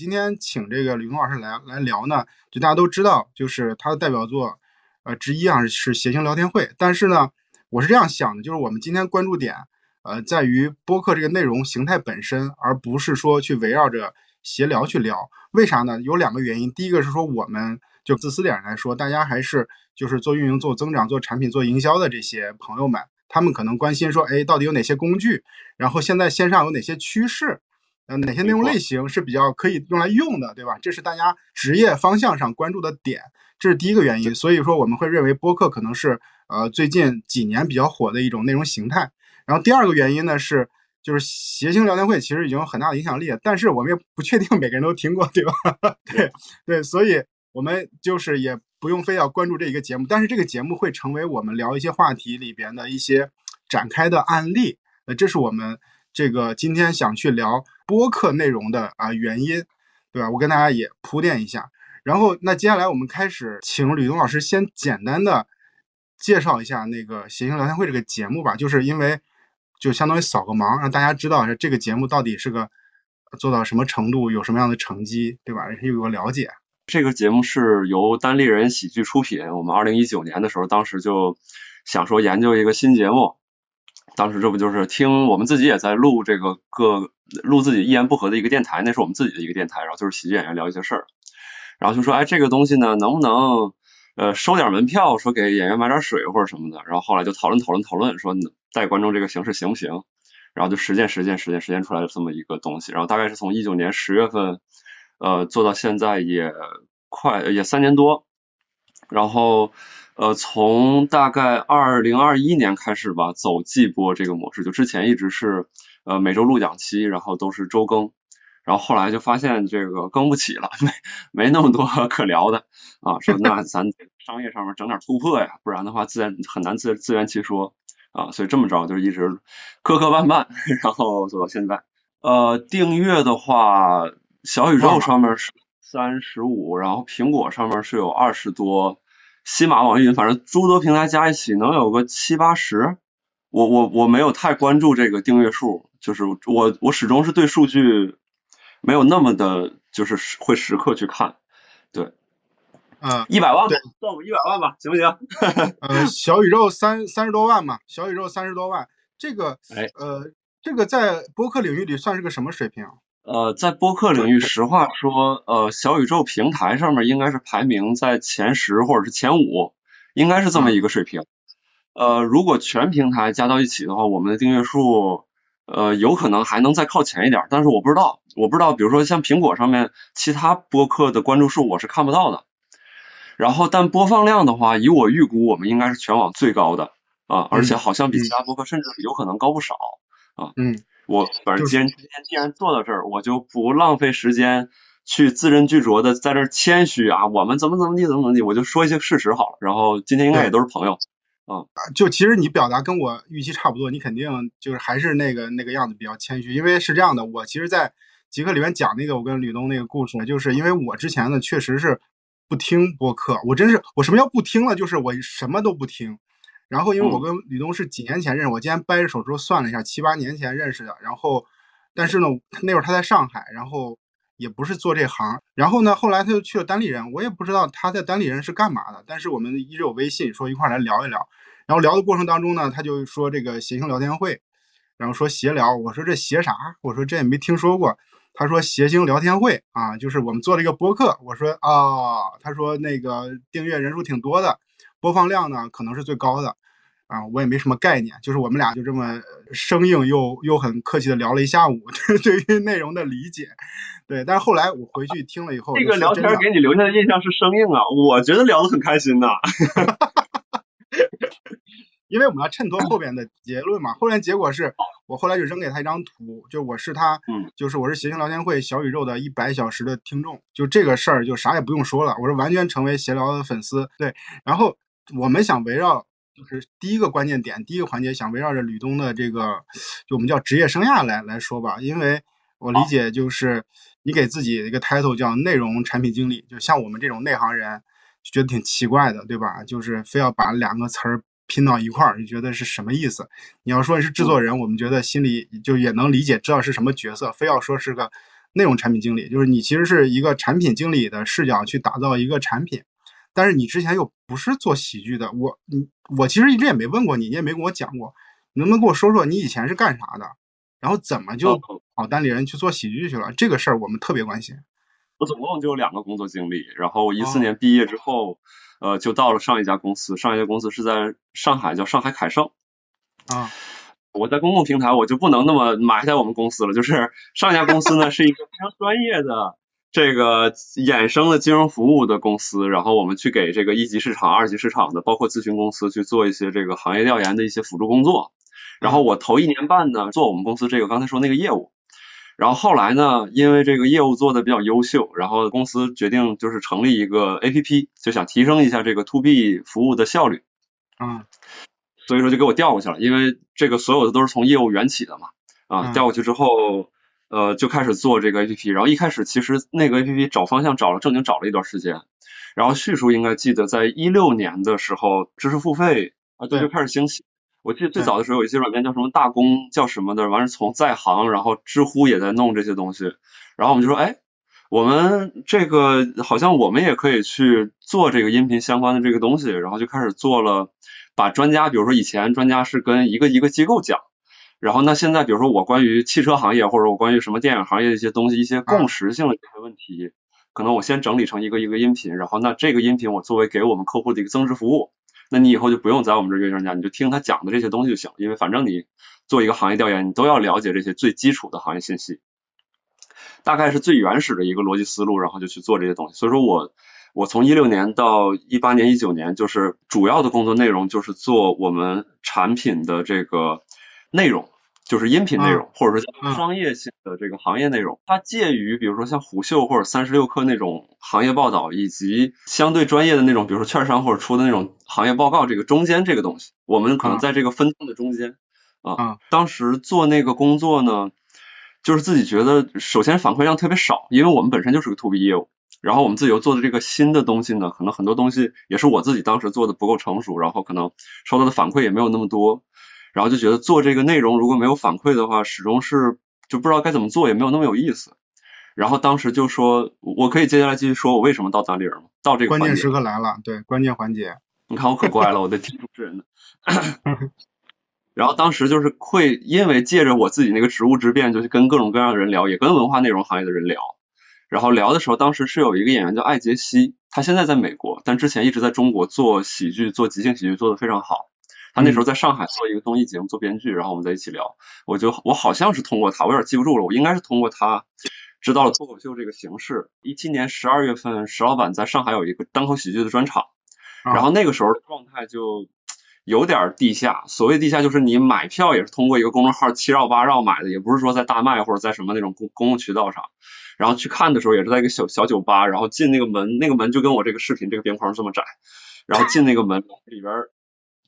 今天请这个吕东老师来来聊呢，就大家都知道，就是他的代表作，呃之一啊是谐星聊天会。但是呢，我是这样想的，就是我们今天关注点，呃，在于播客这个内容形态本身，而不是说去围绕着闲聊去聊。为啥呢？有两个原因。第一个是说，我们就自私点来说，大家还是就是做运营、做增长、做产品、做营销的这些朋友们，他们可能关心说，哎，到底有哪些工具？然后现在线上有哪些趋势？呃，哪些内容类型是比较可以用来用的，对吧？这是大家职业方向上关注的点，这是第一个原因。所以说，我们会认为播客可能是呃最近几年比较火的一种内容形态。然后第二个原因呢是，就是谐星聊天会其实已经有很大的影响力，但是我们也不确定每个人都听过，对吧？对对，所以我们就是也不用非要关注这一个节目，但是这个节目会成为我们聊一些话题里边的一些展开的案例。呃，这是我们。这个今天想去聊播客内容的啊原因，对吧？我跟大家也铺垫一下。然后那接下来我们开始，请吕东老师先简单的介绍一下那个谐星聊天会这个节目吧。就是因为就相当于扫个盲，让大家知道这个节目到底是个做到什么程度，有什么样的成绩，对吧？有个了解。这个节目是由单立人喜剧出品。我们二零一九年的时候，当时就想说研究一个新节目。当时这不就是听我们自己也在录这个各录自己一言不合的一个电台，那是我们自己的一个电台，然后就是喜剧演员聊一些事儿，然后就说哎这个东西呢能不能呃收点门票，说给演员买点水或者什么的，然后后来就讨论讨论讨论，说带观众这个形式行不行，然后就实践实践实践实践出来的这么一个东西，然后大概是从一九年十月份呃做到现在也快也三年多，然后。呃，从大概二零二一年开始吧，走季播这个模式，就之前一直是呃每周录两期，然后都是周更，然后后来就发现这个更不起了，没没那么多 可聊的啊，说那咱商业上面整点突破呀，不然的话自然很难自自圆其说啊，所以这么着就一直磕磕绊绊，然后走到现在。呃，订阅的话，小宇宙上面是三十五，然后苹果上面是有二十多。西马网易云，反正诸多平台加一起能有个七八十，我我我没有太关注这个订阅数，就是我我始终是对数据没有那么的，就是会时刻去看，对，嗯，一百万吧，算我一百万吧，行不行？呃，小宇宙三三十多万嘛，小宇宙三十多万，这个，哎，呃，这个在播客领域里算是个什么水平？呃，在播客领域，实话说，呃，小宇宙平台上面应该是排名在前十或者是前五，应该是这么一个水平。呃，如果全平台加到一起的话，我们的订阅数，呃，有可能还能再靠前一点，但是我不知道，我不知道，比如说像苹果上面其他播客的关注数，我是看不到的。然后，但播放量的话，以我预估，我们应该是全网最高的啊，而且好像比其他播客甚至有可能高不少啊。嗯。我反正今天今天既然坐到这儿，我就不浪费时间去字斟句酌的在这谦虚啊，我们怎么怎么地怎么怎么地，我就说一些事实好了。然后今天应该也都是朋友，啊，就其实你表达跟我预期差不多，你肯定就是还是那个那个样子比较谦虚，因为是这样的，我其实，在极客里面讲那个我跟吕东那个故事，就是因为我之前呢确实是不听播客，我真是我什么叫不听了，就是我什么都不听。然后，因为我跟吕东是几年前认识，我今天掰着手指头算了一下，七八年前认识的。然后，但是呢，那会儿他在上海，然后也不是做这行。然后呢，后来他就去了单立人，我也不知道他在单立人是干嘛的。但是我们一直有微信，说一块来聊一聊。然后聊的过程当中呢，他就说这个谐星聊天会，然后说闲聊。我说这闲啥？我说这也没听说过。他说谐星聊天会啊，就是我们做了一个播客。我说啊，他说那个订阅人数挺多的。播放量呢，可能是最高的，啊，我也没什么概念，就是我们俩就这么生硬又又很客气的聊了一下午，对于内容的理解，对，但是后来我回去听了以后，这个聊天给你留下的印象是生硬啊，我觉得聊得很开心呐，因为我们要衬托后边的结论嘛，后边结果是我后来就扔给他一张图，就我是他，嗯，就是我是谐星聊天会小宇宙的一百小时的听众，就这个事儿就啥也不用说了，我是完全成为闲聊的粉丝，对，然后。我们想围绕，就是第一个关键点，第一个环节，想围绕着吕东的这个，就我们叫职业生涯来来说吧。因为我理解，就是你给自己一个 title 叫内容产品经理，就像我们这种内行人，就觉得挺奇怪的，对吧？就是非要把两个词儿拼到一块儿，就觉得是什么意思？你要说是制作人，我们觉得心里就也能理解，知道是什么角色，非要说是个内容产品经理，就是你其实是一个产品经理的视角去打造一个产品，但是你之前又不是做喜剧的，我你我其实一直也没问过你，你也没跟我讲过，能不能跟我说说你以前是干啥的，然后怎么就跑单立人去做喜剧去了？这个事儿我们特别关心。我总共就有两个工作经历，然后一四年毕业之后，呃，就到了上一家公司，上一家公司是在上海，叫上海凯盛。啊。我在公共平台，我就不能那么埋汰我们公司了。就是上一家公司呢，是一个非常专业的这个衍生的金融服务的公司，然后我们去给这个一级市场、二级市场的，包括咨询公司去做一些这个行业调研的一些辅助工作。然后我头一年半呢，做我们公司这个刚才说那个业务。然后后来呢，因为这个业务做的比较优秀，然后公司决定就是成立一个 APP，就想提升一下这个 To B 服务的效率。嗯。所以说就给我调过去了，因为这个所有的都是从业务缘起的嘛，啊，调过去之后，呃，就开始做这个 A P P，然后一开始其实那个 A P P 找方向找了正经找了一段时间，然后叙述应该记得在一六年的时候，知识付费啊，对，就开始兴起。我记得最早的时候有一些软件叫什么大公叫什么的，完了从在行，然后知乎也在弄这些东西，然后我们就说，哎，我们这个好像我们也可以去做这个音频相关的这个东西，然后就开始做了。把专家，比如说以前专家是跟一个一个机构讲，然后那现在比如说我关于汽车行业或者我关于什么电影行业的一些东西，一些共识性的这些问题，可能我先整理成一个一个音频，然后那这个音频我作为给我们客户的一个增值服务，那你以后就不用在我们这约专家，你就听他讲的这些东西就行，因为反正你做一个行业调研，你都要了解这些最基础的行业信息，大概是最原始的一个逻辑思路，然后就去做这些东西，所以说我。我从一六年到一八年、一九年，就是主要的工作内容就是做我们产品的这个内容，就是音频内容，或者说商业性的这个行业内容。它介于比如说像虎嗅或者三十六氪那种行业报道，以及相对专业的那种，比如说券商或者出的那种行业报告这个中间这个东西，我们可能在这个分层的中间啊。当时做那个工作呢，就是自己觉得首先反馈量特别少，因为我们本身就是个 to B 业务。然后我们自己又做的这个新的东西呢，可能很多东西也是我自己当时做的不够成熟，然后可能收到的反馈也没有那么多，然后就觉得做这个内容如果没有反馈的话，始终是就不知道该怎么做，也没有那么有意思。然后当时就说，我可以接下来继续说我为什么到单立人吗？到这个关键时刻来了，对，关键环节。你看我可乖了，我得听主持人的。然后当时就是会因为借着我自己那个职务之便，就去跟各种各样的人聊，也跟文化内容行业的人聊。然后聊的时候，当时是有一个演员叫艾杰西，他现在在美国，但之前一直在中国做喜剧，做即兴喜剧做的非常好。他那时候在上海做一个综艺节目，做编剧，然后我们在一起聊。我就我好像是通过他，我有点记不住了，我应该是通过他知道了脱口秀这个形式。一七年十二月份，石老板在上海有一个单口喜剧的专场，然后那个时候状态就有点地下。所谓地下，就是你买票也是通过一个公众号七绕八绕买的，也不是说在大麦或者在什么那种公公共渠道上。然后去看的时候也是在一个小小酒吧，然后进那个门，那个门就跟我这个视频这个边框这么窄，然后进那个门里边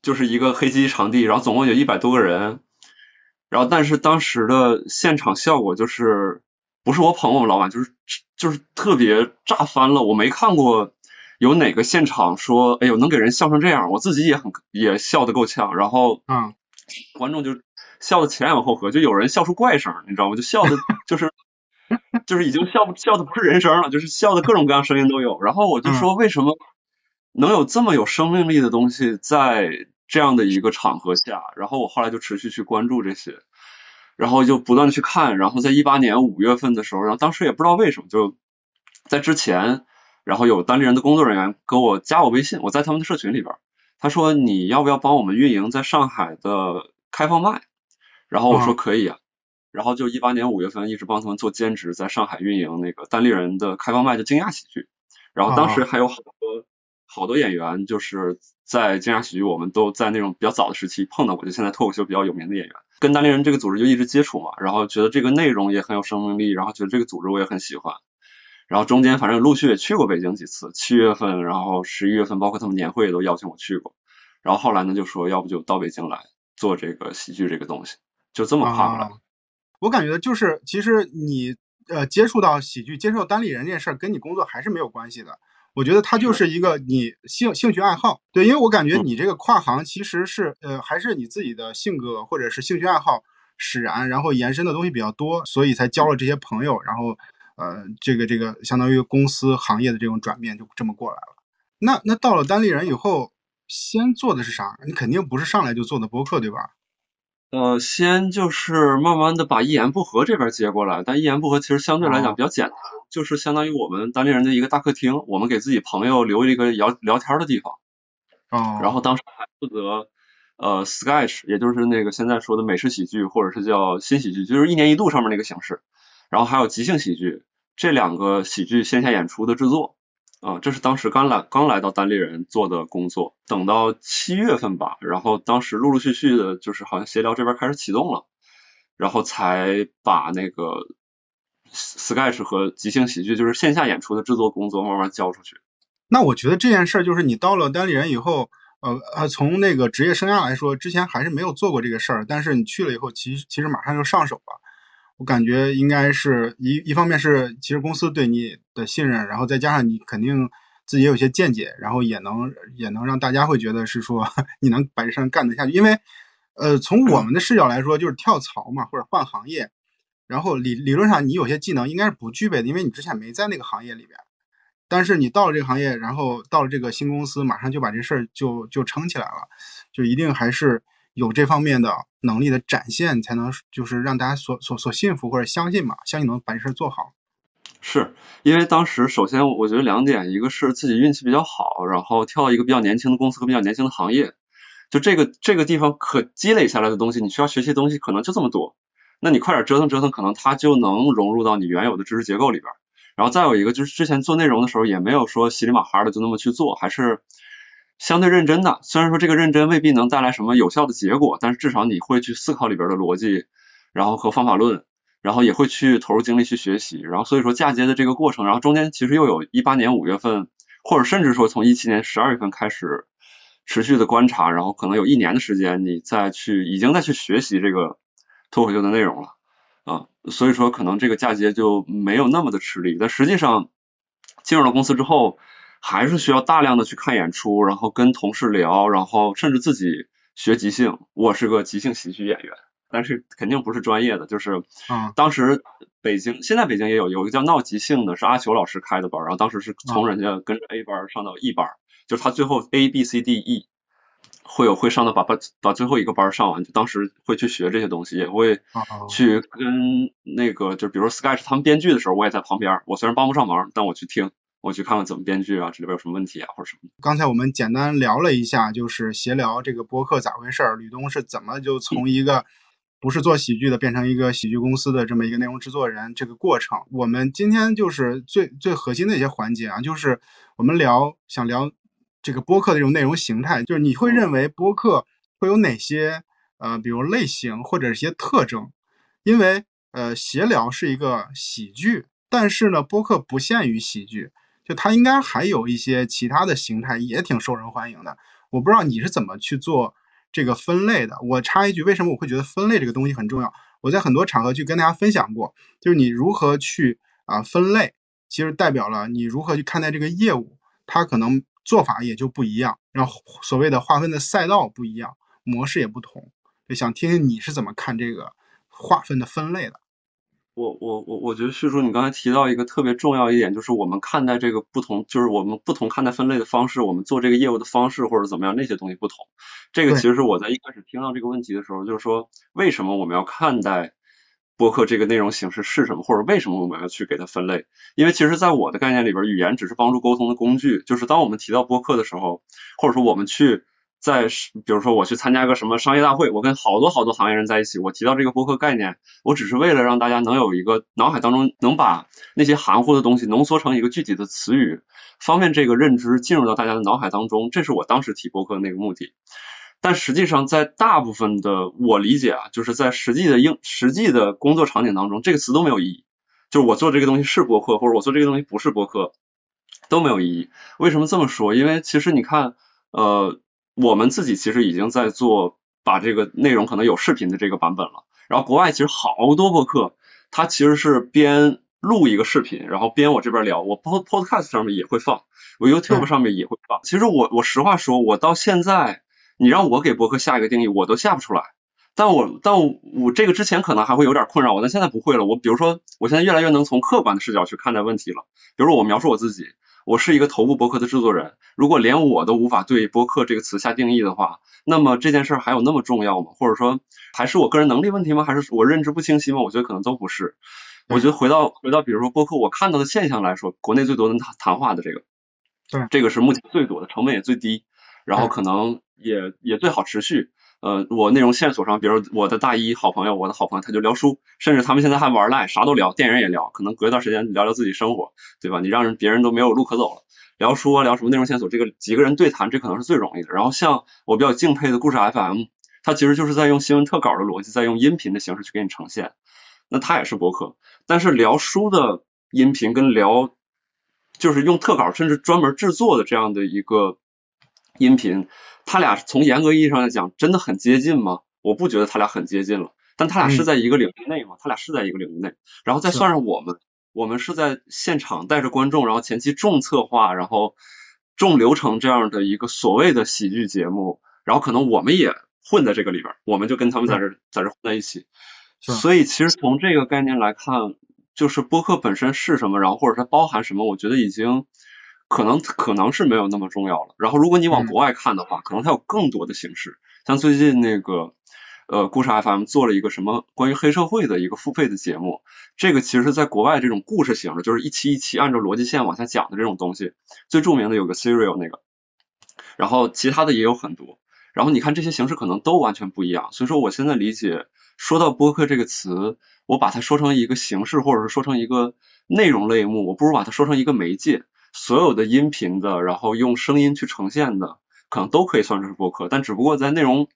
就是一个黑漆漆场地，然后总共有一百多个人，然后但是当时的现场效果就是不是我捧我们老板，就是就是特别炸翻了，我没看过有哪个现场说哎呦能给人笑成这样，我自己也很也笑得够呛，然后嗯，观众就笑得前仰后合，就有人笑出怪声，你知道吗？就笑的就是。就是已经笑不笑的不是人声了，就是笑的各种各样声音都有。然后我就说，为什么能有这么有生命力的东西在这样的一个场合下？然后我后来就持续去关注这些，然后就不断的去看。然后在一八年五月份的时候，然后当时也不知道为什么，就在之前，然后有单立人的工作人员给我加我微信，我在他们的社群里边，他说你要不要帮我们运营在上海的开放麦？然后我说可以啊。然后就一八年五月份一直帮他们做兼职，在上海运营那个单立人的开放麦的惊讶喜剧。然后当时还有好多好多演员，就是在惊讶喜剧，我们都在那种比较早的时期碰到过，就现在脱口秀比较有名的演员，跟单立人这个组织就一直接触嘛。然后觉得这个内容也很有生命力，然后觉得这个组织我也很喜欢。然后中间反正陆续也去过北京几次，七月份，然后十一月份，包括他们年会也都邀请我去过。然后后来呢，就说要不就到北京来做这个喜剧这个东西，就这么跨过来。我感觉就是，其实你呃接触到喜剧、接触单立人这件事儿，跟你工作还是没有关系的。我觉得它就是一个你兴兴趣爱好，对，因为我感觉你这个跨行其实是呃还是你自己的性格或者是兴趣爱好使然，然后延伸的东西比较多，所以才交了这些朋友，然后呃，这个这个相当于公司行业的这种转变就这么过来了。那那到了单立人以后，先做的是啥？你肯定不是上来就做的播客，对吧？呃，先就是慢慢的把一言不合这边接过来，但一言不合其实相对来讲比较简单，就是相当于我们单立人的一个大客厅，我们给自己朋友留一个聊聊天的地方。哦。然后当时还负责呃 sketch，也就是那个现在说的美式喜剧或者是叫新喜剧，就是一年一度上面那个形式。然后还有即兴喜剧这两个喜剧线下演出的制作。啊，这是当时刚来刚来到单立人做的工作，等到七月份吧，然后当时陆陆续续的，就是好像协调这边开始启动了，然后才把那个 sketch 和即兴喜剧，就是线下演出的制作工作慢慢交出去。那我觉得这件事儿就是你到了单立人以后，呃呃，从那个职业生涯来说，之前还是没有做过这个事儿，但是你去了以后，其实其实马上就上手了。我感觉应该是一一方面是其实公司对你的信任，然后再加上你肯定自己也有些见解，然后也能也能让大家会觉得是说 你能把这事干得下去。因为呃从我们的视角来说，就是跳槽嘛或者换行业，然后理理论上你有些技能应该是不具备的，因为你之前没在那个行业里边。但是你到了这个行业，然后到了这个新公司，马上就把这事儿就就撑起来了，就一定还是。有这方面的能力的展现，才能就是让大家所所所信服或者相信嘛，相信能把这事做好。是因为当时首先我觉得两点，一个是自己运气比较好，然后跳一个比较年轻的公司和比较年轻的行业，就这个这个地方可积累下来的东西，你需要学习的东西可能就这么多，那你快点折腾折腾，可能它就能融入到你原有的知识结构里边。然后再有一个就是之前做内容的时候，也没有说稀里马哈的就那么去做，还是。相对认真的，虽然说这个认真未必能带来什么有效的结果，但是至少你会去思考里边的逻辑，然后和方法论，然后也会去投入精力去学习，然后所以说嫁接的这个过程，然后中间其实又有一八年五月份，或者甚至说从一七年十二月份开始持续的观察，然后可能有一年的时间你再去已经在去学习这个脱口秀的内容了啊，所以说可能这个嫁接就没有那么的吃力，但实际上进入了公司之后。还是需要大量的去看演出，然后跟同事聊，然后甚至自己学即兴。我是个即兴喜剧演员，但是肯定不是专业的。就是，当时北京，现在北京也有有一个叫闹即兴的，是阿球老师开的班，然后当时是从人家跟着 A 班上到 E 班，就是他最后 A B C D E 会有会上到把把把最后一个班上完，就当时会去学这些东西，也会去跟那个就比如说 Sketch 他们编剧的时候，我也在旁边，我虽然帮不上忙，但我去听。我去看看怎么编剧啊，这里边有什么问题啊，或者什么。刚才我们简单聊了一下，就是闲聊这个播客咋回事儿，吕东是怎么就从一个不是做喜剧的变成一个喜剧公司的这么一个内容制作人这个过程。我们今天就是最最核心的一些环节啊，就是我们聊想聊这个播客的这种内容形态，就是你会认为播客会有哪些呃，比如类型或者一些特征？因为呃，闲聊是一个喜剧，但是呢，播客不限于喜剧。就它应该还有一些其他的形态，也挺受人欢迎的。我不知道你是怎么去做这个分类的。我插一句，为什么我会觉得分类这个东西很重要？我在很多场合去跟大家分享过，就是你如何去啊分类，其实代表了你如何去看待这个业务，它可能做法也就不一样，然后所谓的划分的赛道不一样，模式也不同。就想听听你是怎么看这个划分的分类的。我我我我觉得旭叔，你刚才提到一个特别重要一点，就是我们看待这个不同，就是我们不同看待分类的方式，我们做这个业务的方式或者怎么样那些东西不同。这个其实是我在一开始听到这个问题的时候，就是说为什么我们要看待播客这个内容形式是什么，或者为什么我们要去给它分类？因为其实在我的概念里边，语言只是帮助沟通的工具。就是当我们提到播客的时候，或者说我们去。在比如说我去参加个什么商业大会，我跟好多好多行业人在一起，我提到这个播客概念，我只是为了让大家能有一个脑海当中能把那些含糊的东西浓缩成一个具体的词语，方便这个认知进入到大家的脑海当中，这是我当时提播客的那个目的。但实际上在大部分的我理解啊，就是在实际的应实际的工作场景当中，这个词都没有意义。就是我做这个东西是播客，或者我做这个东西不是播客，都没有意义。为什么这么说？因为其实你看，呃。我们自己其实已经在做把这个内容可能有视频的这个版本了，然后国外其实好多播客，它其实是边录一个视频，然后边我这边聊，我 Pod Podcast 上面也会放，我 YouTube 上面也会放。其实我我实话说，我到现在你让我给博客下一个定义，我都下不出来。但我但我这个之前可能还会有点困扰我，但现在不会了。我比如说，我现在越来越能从客观的视角去看待问题了。比如说，我描述我自己，我是一个头部博客的制作人。如果连我都无法对博客这个词下定义的话，那么这件事还有那么重要吗？或者说，还是我个人能力问题吗？还是我认知不清晰吗？我觉得可能都不是。我觉得回到回到比如说博客，我看到的现象来说，国内最多的谈谈话的这个，对，这个是目前最多的，成本也最低，然后可能也也最好持续。呃，我内容线索上，比如我的大一好朋友，我的好朋友，他就聊书，甚至他们现在还玩赖，啥都聊，电影也聊，可能隔一段时间聊聊自己生活，对吧？你让人别人都没有路可走了，聊书啊，聊什么内容线索，这个几个人对谈，这可能是最容易的。然后像我比较敬佩的故事 FM，它其实就是在用新闻特稿的逻辑，在用音频的形式去给你呈现，那它也是博客，但是聊书的音频跟聊就是用特稿甚至专门制作的这样的一个音频。他俩从严格意义上来讲，真的很接近吗？我不觉得他俩很接近了，但他俩是在一个领域内吗？他俩是在一个领域内，然后再算上我们，我们是在现场带着观众，然后前期重策划，然后重流程这样的一个所谓的喜剧节目，然后可能我们也混在这个里边，我们就跟他们在这在这混在一起。所以其实从这个概念来看，就是播客本身是什么，然后或者它包含什么，我觉得已经。可能可能是没有那么重要了。然后，如果你往国外看的话，可能它有更多的形式。像最近那个呃，故事 FM 做了一个什么关于黑社会的一个付费的节目。这个其实在国外这种故事型的，就是一期一期按照逻辑线往下讲的这种东西，最著名的有个 Serial 那个，然后其他的也有很多。然后你看这些形式可能都完全不一样。所以说，我现在理解说到播客这个词，我把它说成一个形式，或者是说成一个内容类目，我不如把它说成一个媒介。所有的音频的，然后用声音去呈现的，可能都可以算成是播客，但只不过在内容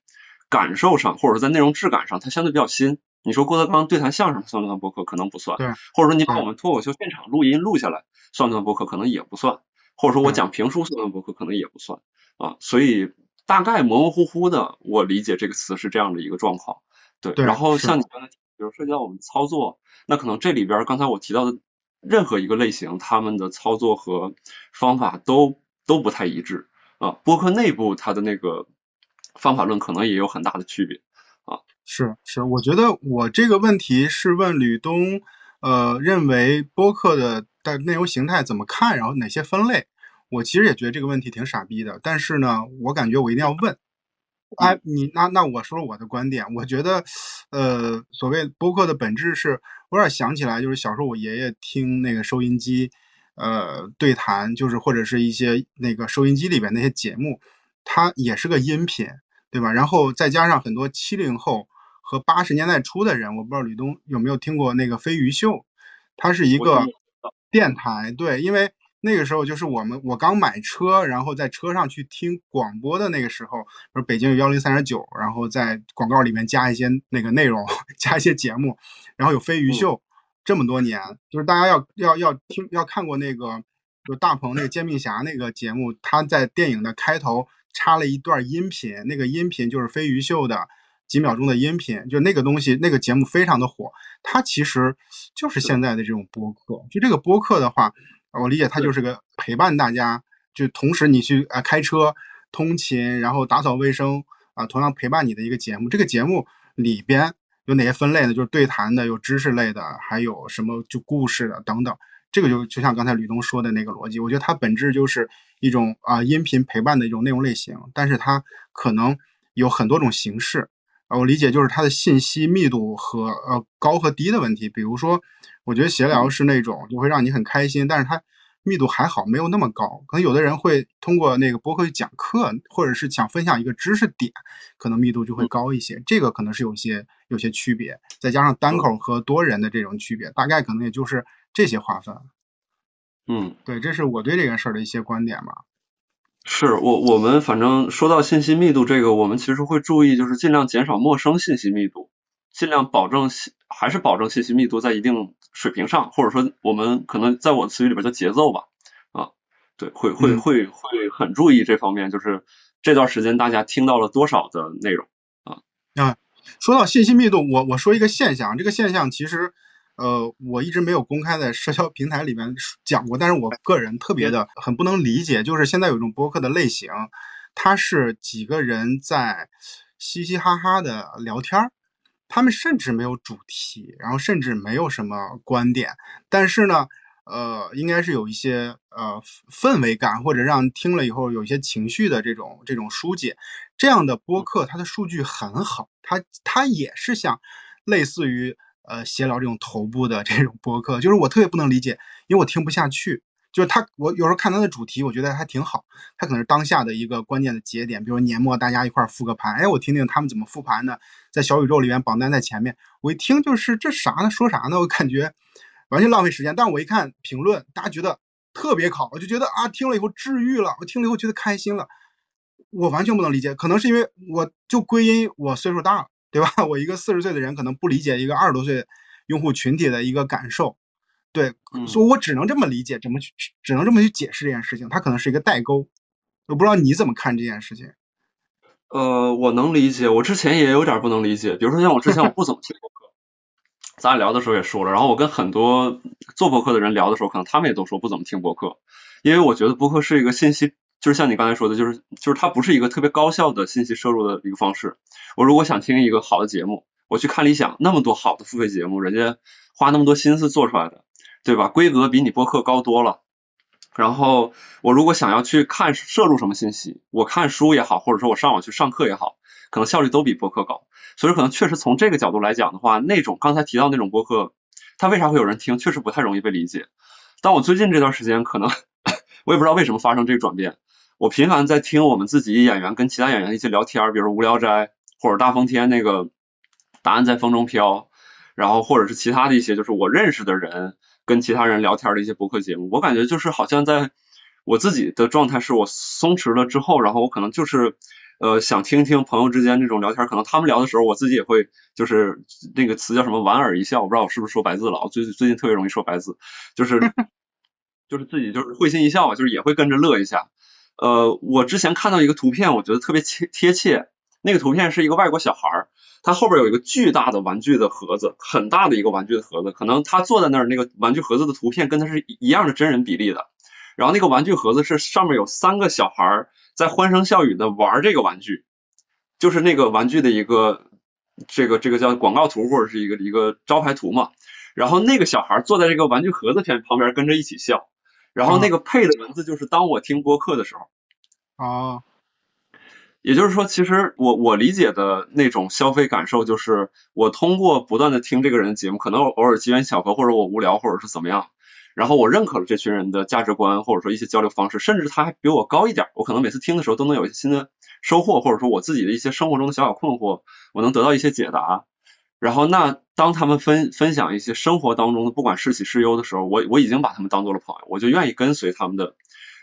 感受上，或者说在内容质感上，它相对比较新。你说郭德纲对谈相声算不算播客？可能不算。对。或者说你把我们脱口秀现场录音录下来，算不算播客？可能也不算。或者说我讲评书算不算播客？可能也不算。啊，所以大概模模糊糊的，我理解这个词是这样的一个状况。对。然后像你刚才，比如涉及到我们操作，那可能这里边刚才我提到的。任何一个类型，他们的操作和方法都都不太一致啊。播客内部它的那个方法论可能也有很大的区别啊。是是，我觉得我这个问题是问吕东，呃，认为播客的的内容形态怎么看，然后哪些分类？我其实也觉得这个问题挺傻逼的，但是呢，我感觉我一定要问。哎，你那那我说说我的观点，我觉得，呃，所谓播客的本质是。我有点想起来，就是小时候我爷爷听那个收音机，呃，对谈，就是或者是一些那个收音机里边那些节目，它也是个音频，对吧？然后再加上很多七零后和八十年代初的人，我不知道吕东有没有听过那个飞鱼秀，它是一个电台，对，因为。那个时候就是我们，我刚买车，然后在车上去听广播的那个时候，比如北京有幺零三点九，然后在广告里面加一些那个内容，加一些节目，然后有飞鱼秀，这么多年，就是大家要要要听要看过那个，就大鹏那个煎饼侠那个节目，他在电影的开头插了一段音频，那个音频就是飞鱼秀的几秒钟的音频，就那个东西，那个节目非常的火，它其实就是现在的这种播客，就这个播客的话。我理解它就是个陪伴大家，就同时你去啊开车通勤，然后打扫卫生啊，同样陪伴你的一个节目。这个节目里边有哪些分类呢？就是对谈的，有知识类的，还有什么就故事的等等。这个就就像刚才吕东说的那个逻辑，我觉得它本质就是一种啊音频陪伴的一种内容类型，但是它可能有很多种形式。啊，我理解就是它的信息密度和呃高和低的问题。比如说，我觉得闲聊是那种就会让你很开心，但是它密度还好，没有那么高。可能有的人会通过那个播客去讲课，或者是想分享一个知识点，可能密度就会高一些。这个可能是有些有些区别，再加上单口和多人的这种区别，大概可能也就是这些划分。嗯，对，这是我对这件事儿的一些观点吧。是我我们反正说到信息密度这个，我们其实会注意，就是尽量减少陌生信息密度，尽量保证信还是保证信息密度在一定水平上，或者说我们可能在我词语里边叫节奏吧，啊，对，会会会会很注意这方面，就是这段时间大家听到了多少的内容啊啊，说到信息密度，我我说一个现象，这个现象其实。呃，我一直没有公开在社交平台里面讲过，但是我个人特别的很不能理解，就是现在有一种播客的类型，它是几个人在嘻嘻哈哈的聊天儿，他们甚至没有主题，然后甚至没有什么观点，但是呢，呃，应该是有一些呃氛围感，或者让听了以后有一些情绪的这种这种疏解。这样的播客，它的数据很好，它它也是像类似于呃闲聊这种头部的 这种播客，就是我特别不能理解，因为我听不下去。就是他，我有时候看他的主题，我觉得还挺好。他可能是当下的一个关键的节点，比如年末大家一块复个盘，哎，我听听他们怎么复盘的。在小宇宙里面榜单在前面，我一听就是这啥呢？说啥呢？我感觉完全浪费时间。但我一看评论，大家觉得特别好，我就觉得啊，听了以后治愈了，我听了以后觉得开心了。我完全不能理解，可能是因为我就归因我岁数大了，对吧？我一个四十岁的人可能不理解一个二十多岁用户群体的一个感受。对，所以我只能这么理解，怎么去，只能这么去解释这件事情。它可能是一个代沟，我不知道你怎么看这件事情。呃，我能理解，我之前也有点不能理解。比如说像我之前我不怎么听播客，咱俩聊的时候也说了，然后我跟很多做播客的人聊的时候，可能他们也都说不怎么听播客，因为我觉得播客是一个信息，就是像你刚才说的，就是就是它不是一个特别高效的信息摄入的一个方式。我如果想听一个好的节目，我去看理想那么多好的付费节目，人家花那么多心思做出来的。对吧？规格比你播客高多了。然后我如果想要去看摄入什么信息，我看书也好，或者说我上网去上课也好，可能效率都比播客高。所以可能确实从这个角度来讲的话，那种刚才提到那种播客，它为啥会有人听，确实不太容易被理解。但我最近这段时间，可能 我也不知道为什么发生这个转变，我频繁在听我们自己演员跟其他演员一起聊天，比如说无聊斋或者大风天那个答案在风中飘，然后或者是其他的一些就是我认识的人。跟其他人聊天的一些博客节目，我感觉就是好像在我自己的状态是我松弛了之后，然后我可能就是呃想听听朋友之间这种聊天，可能他们聊的时候，我自己也会就是那个词叫什么莞尔一笑，我不知道我是不是说白字了，我最最近特别容易说白字，就是 就是自己就是会心一笑，就是也会跟着乐一下。呃，我之前看到一个图片，我觉得特别贴贴切，那个图片是一个外国小孩儿。他后边有一个巨大的玩具的盒子，很大的一个玩具的盒子，可能他坐在那儿，那个玩具盒子的图片跟他是一样的真人比例的。然后那个玩具盒子是上面有三个小孩在欢声笑语的玩这个玩具，就是那个玩具的一个这个这个叫广告图或者是一个一个招牌图嘛。然后那个小孩坐在这个玩具盒子前旁边跟着一起笑，然后那个配的文字就是当我听播客的时候。哦。也就是说，其实我我理解的那种消费感受，就是我通过不断的听这个人的节目，可能偶尔机缘巧合，或者我无聊，或者是怎么样，然后我认可了这群人的价值观，或者说一些交流方式，甚至他还比我高一点，我可能每次听的时候都能有一些新的收获，或者说我自己的一些生活中的小小困惑，我能得到一些解答。然后那当他们分分享一些生活当中的不管是喜是忧的时候，我我已经把他们当做了朋友，我就愿意跟随他们的。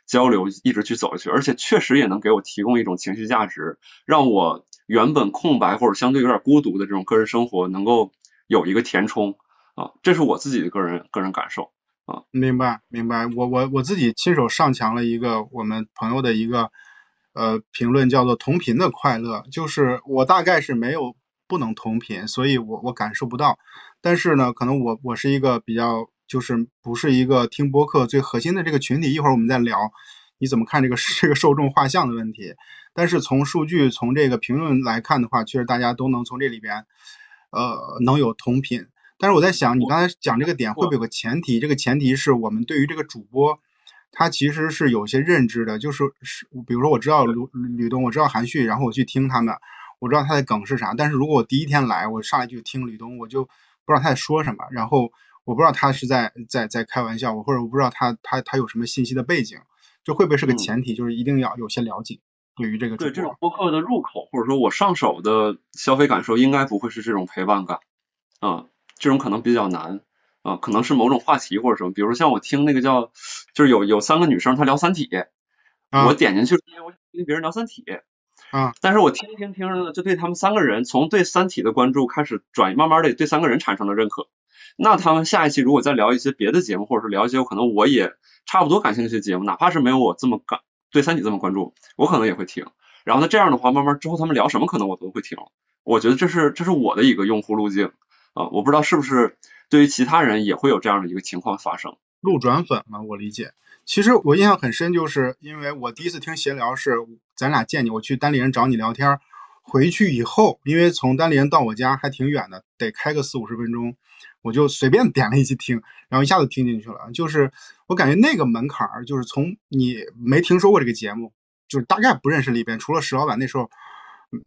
交流一直去走下去，而且确实也能给我提供一种情绪价值，让我原本空白或者相对有点孤独的这种个人生活能够有一个填充啊，这是我自己的个人个人感受啊。明白明白，我我我自己亲手上墙了一个我们朋友的一个呃评论，叫做同频的快乐，就是我大概是没有不能同频，所以我我感受不到，但是呢，可能我我是一个比较。就是不是一个听播客最核心的这个群体，一会儿我们再聊你怎么看这个 这个受众画像的问题。但是从数据从这个评论来看的话，确实大家都能从这里边呃能有同频。但是我在想，你刚才讲这个点会不会有个前提？这个前提是我们对于这个主播他其实是有些认知的，就是是比如说我知道吕吕东，我知道韩旭，然后我去听他们，我知道他的梗是啥。但是如果我第一天来，我上来就听吕东，我就不知道他在说什么，然后。我不知道他是在在在开玩笑，我或者我不知道他他他有什么信息的背景，这会不会是个前提？就是一定要有些了解，对于这个对这种播客的入口，或者说我上手的消费感受，应该不会是这种陪伴感啊，这种可能比较难啊，可能是某种话题或者什么，比如说像我听那个叫，就是有有三个女生她聊三体，我点进去因为我听别人聊三体啊，但是我听听听着呢，就对他们三个人从对三体的关注开始转，慢慢的对三个人产生了认可。那他们下一期如果再聊一些别的节目，或者是聊一些可能我也差不多感兴趣的节目，哪怕是没有我这么感对三体这么关注，我可能也会听。然后呢这样的话，慢慢之后他们聊什么，可能我都会听。我觉得这是这是我的一个用户路径啊，我不知道是不是对于其他人也会有这样的一个情况发生。路转粉嘛，我理解。其实我印象很深，就是因为我第一次听闲聊是咱俩见你，我去单立人找你聊天，回去以后，因为从单立人到我家还挺远的，得开个四五十分钟，我就随便点了一期听，然后一下子听进去了。就是我感觉那个门槛儿，就是从你没听说过这个节目，就是大概不认识里边，除了石老板那时候。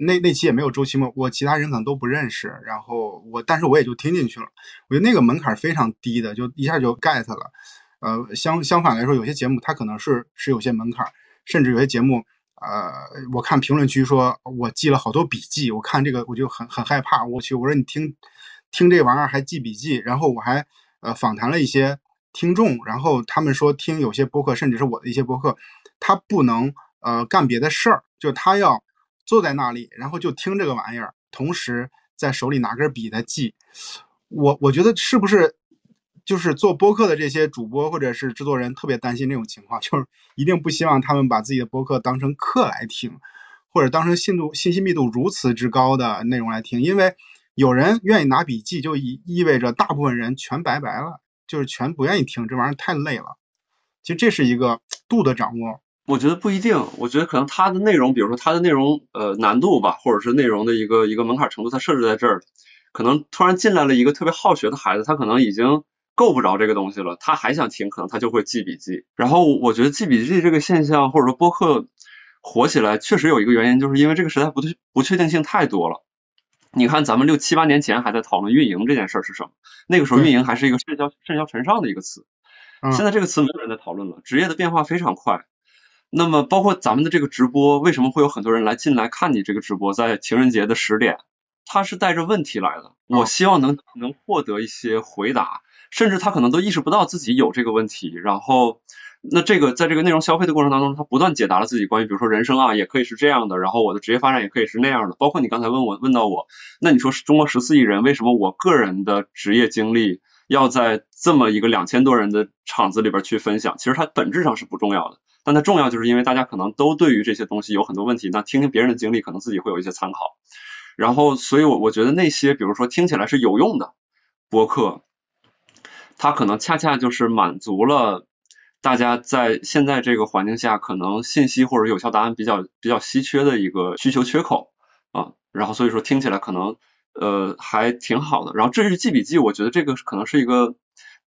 那那期也没有周奇墨，我其他人可能都不认识，然后我但是我也就听进去了。我觉得那个门槛非常低的，就一下就 get 了。呃，相相反来说，有些节目它可能是是有些门槛，甚至有些节目，呃，我看评论区说我记了好多笔记，我看这个我就很很害怕。我去，我说你听听这玩意儿还记笔记，然后我还呃访谈了一些听众，然后他们说听有些播客，甚至是我的一些播客，他不能呃干别的事儿，就他要。坐在那里，然后就听这个玩意儿，同时在手里拿根笔在记。我我觉得是不是就是做播客的这些主播或者是制作人特别担心这种情况，就是一定不希望他们把自己的播客当成课来听，或者当成信度信息密度如此之高的内容来听，因为有人愿意拿笔记，就意意味着大部分人全拜拜了，就是全不愿意听，这玩意儿太累了。其实这是一个 度的掌握。我觉得不一定，我觉得可能它的内容，比如说它的内容呃难度吧，或者是内容的一个一个门槛程度，它设置在这儿，可能突然进来了一个特别好学的孩子，他可能已经够不着这个东西了，他还想听，可能他就会记笔记。然后我觉得记笔记这个现象，或者说播客火起来，确实有一个原因，就是因为这个时代不对不确定性太多了。你看咱们六七八年前还在讨论运营这件事儿是什么，那个时候运营还是一个甚嚣甚嚣尘上的一个词，现在这个词没有人在讨论了，职业的变化非常快。那么，包括咱们的这个直播，为什么会有很多人来进来看你这个直播？在情人节的十点，他是带着问题来的。我希望能能获得一些回答，甚至他可能都意识不到自己有这个问题。然后，那这个在这个内容消费的过程当中，他不断解答了自己关于，比如说人生啊，也可以是这样的。然后我的职业发展也可以是那样的。包括你刚才问我问到我，那你说是中国十四亿人，为什么我个人的职业经历要在这么一个两千多人的场子里边去分享？其实它本质上是不重要的。但它重要，就是因为大家可能都对于这些东西有很多问题，那听听别人的经历，可能自己会有一些参考。然后，所以我我觉得那些，比如说听起来是有用的播客，它可能恰恰就是满足了大家在现在这个环境下，可能信息或者有效答案比较比较稀缺的一个需求缺口啊。然后，所以说听起来可能呃还挺好的。然后，至于记笔记，我觉得这个可能是一个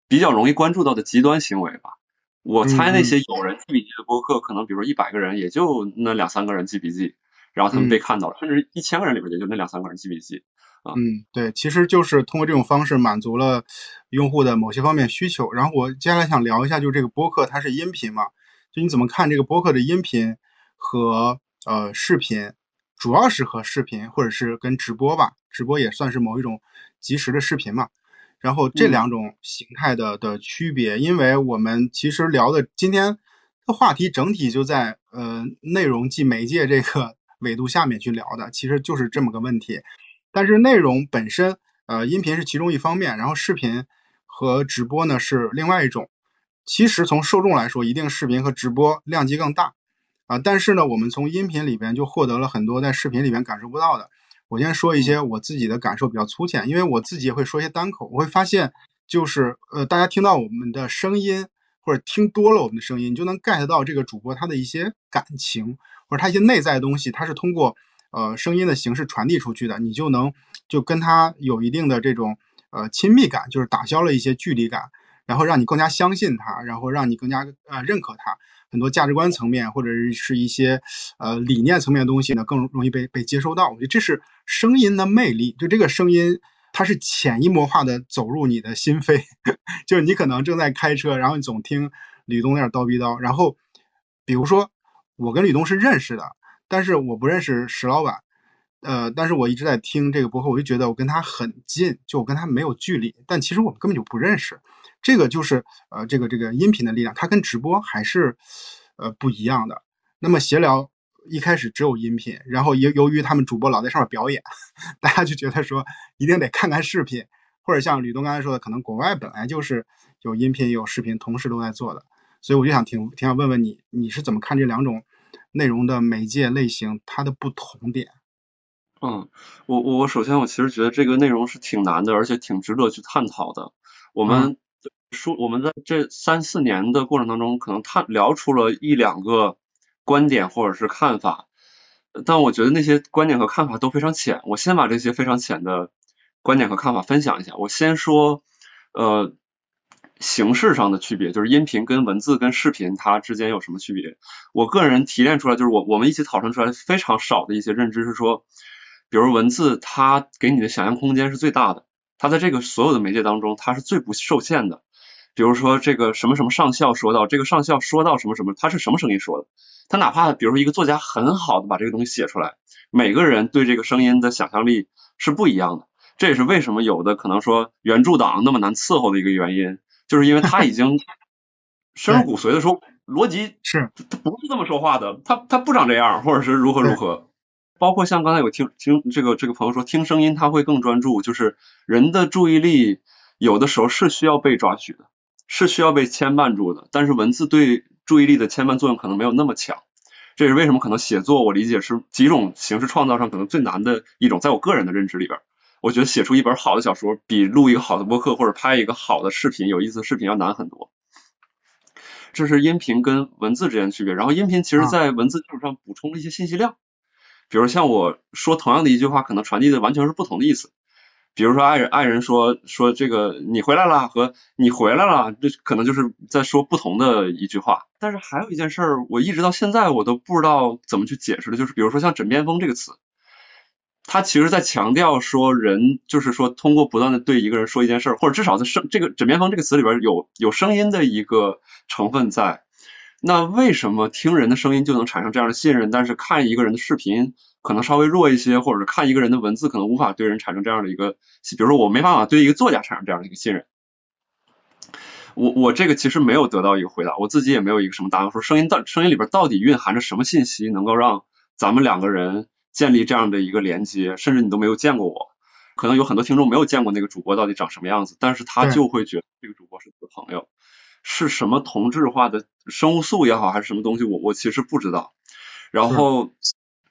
比较容易关注到的极端行为吧。我猜那些有人记笔记的播客，可能比如说一百个人，也就那两三个人记笔记，然后他们被看到了，甚至一千个人里边也就那两三个人记笔记。啊，嗯，对，其实就是通过这种方式满足了用户的某些方面需求。然后我接下来想聊一下，就是这个播客它是音频嘛，就你怎么看这个播客的音频和呃视频，主要是和视频或者是跟直播吧，直播也算是某一种即时的视频嘛。然后这两种形态的的区别，因为我们其实聊的今天的话题整体就在呃内容即媒介这个 维度下面去聊的，其实就是这么个问题。但是内容本身，呃，音频是其中一方面，然后视频和直播呢是另外一种。其实从受众来说，一定视频和直播量级更大啊。但是呢，我们从音频里边就获得了很多在视频里边感受不到的。我先说一些我自己的感受比较粗浅，因为我自己也会说一些单口，我会发现就是呃，大家听到我们的声音或者听多了我们的声音，你就能 get 到这个主播他的一些感情或者他一些内在的东西，他是通过呃声音的形式传递出去的，你就能就跟他有一定的这种呃亲密感，就是打消了一些距离感，然后让你更加相信他，然后让你更加呃认可他。很多价值观层面或者是一些呃理念层面的东西呢，更容易被被接收到。我觉得这是声音的魅力，就这个声音它是潜移默化的走入你的心扉。就是你可能正在开车，然后你总听吕东在那叨逼叨，然后比如说我跟吕东是认识的，但是我不认识石老板，呃，但是我一直在听这个播客，我就觉得我跟他很近，就我跟他没有距离，但其实我们根本就不认识。这个就是呃，这个这个音频的力量，它跟直播还是呃不一样的。那么闲聊一开始只有音频，然后由由于他们主播老在上面表演，大家就觉得说一定得看看视频，或者像吕东刚才说的，可能国外本来就是有音频有视频同时都在做的。所以我就想挺挺想问问你，你是怎么看这两种内容的媒介类型它的不同点？嗯，我我首先我其实觉得这个内容是挺难的，而且挺值得去探讨的。我们。说我们在这三四年的过程当中，可能探聊出了一两个观点或者是看法，但我觉得那些观点和看法都非常浅。我先把这些非常浅的观点和看法分享一下。我先说，呃，形式上的区别，就是音频跟文字跟视频它之间有什么区别？我个人提炼出来，就是我我们一起讨论出来非常少的一些认知是说，比如文字它给你的想象空间是最大的，它在这个所有的媒介当中，它是最不受限的。比如说这个什么什么上校说到，这个上校说到什么什么，他是什么声音说的？他哪怕比如说一个作家很好的把这个东西写出来，每个人对这个声音的想象力是不一样的。这也是为什么有的可能说原著党那么难伺候的一个原因，就是因为他已经 深入骨髓的说，逻辑是他不是这么说话的，他他不长这样，或者是如何如何。包括像刚才有听听这个这个朋友说，听声音他会更专注，就是人的注意力有的时候是需要被抓取的。是需要被牵绊住的，但是文字对注意力的牵绊作用可能没有那么强，这也是为什么可能写作我理解是几种形式创造上可能最难的一种，在我个人的认知里边，我觉得写出一本好的小说比录一个好的播客或者拍一个好的视频有意思的视频要难很多。这是音频跟文字之间的区别，然后音频其实在文字基础上补充了一些信息量，比如像我说同样的一句话，可能传递的完全是不同的意思。比如说爱人爱人说说这个你回来了和你回来了，这可能就是在说不同的一句话。但是还有一件事儿，我一直到现在我都不知道怎么去解释的，就是比如说像枕边风这个词，它其实在强调说人就是说通过不断的对一个人说一件事儿，或者至少在声这个枕边风这个词里边有有声音的一个成分在。那为什么听人的声音就能产生这样的信任，但是看一个人的视频？可能稍微弱一些，或者是看一个人的文字，可能无法对人产生这样的一个，比如说我没办法对一个作家产生这样的一个信任。我我这个其实没有得到一个回答，我自己也没有一个什么答案，说声音到声音里边到底蕴含着什么信息，能够让咱们两个人建立这样的一个连接，甚至你都没有见过我，可能有很多听众没有见过那个主播到底长什么样子，但是他就会觉得这个主播是你的朋友，是什么同质化的生物素也好，还是什么东西，我我其实不知道，然后。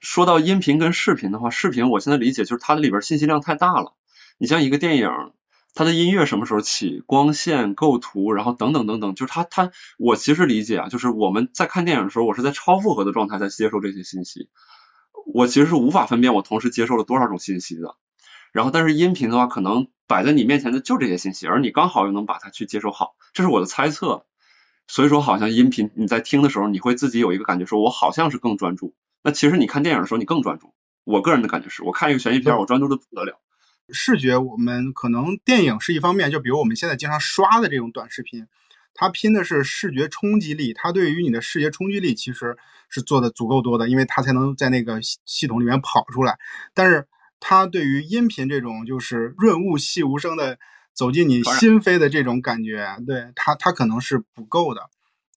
说到音频跟视频的话，视频我现在理解就是它的里边信息量太大了。你像一个电影，它的音乐什么时候起，光线、构图，然后等等等等，就是它它，我其实理解啊，就是我们在看电影的时候，我是在超负荷的状态在接收这些信息，我其实是无法分辨我同时接受了多少种信息的。然后但是音频的话，可能摆在你面前的就这些信息，而你刚好又能把它去接受好，这是我的猜测。所以说，好像音频你在听的时候，你会自己有一个感觉，说我好像是更专注。那其实你看电影的时候，你更专注。我个人的感觉是，我看一个悬疑片，我专注的不得了。视觉，我们可能电影是一方面，就比如我们现在经常刷的这种短视频，它拼的是视觉冲击力，它对于你的视觉冲击力其实是做的足够多的，因为它才能在那个系统里面跑出来。但是它对于音频这种就是润物细无声的走进你心扉的这种感觉，对它它可能是不够的，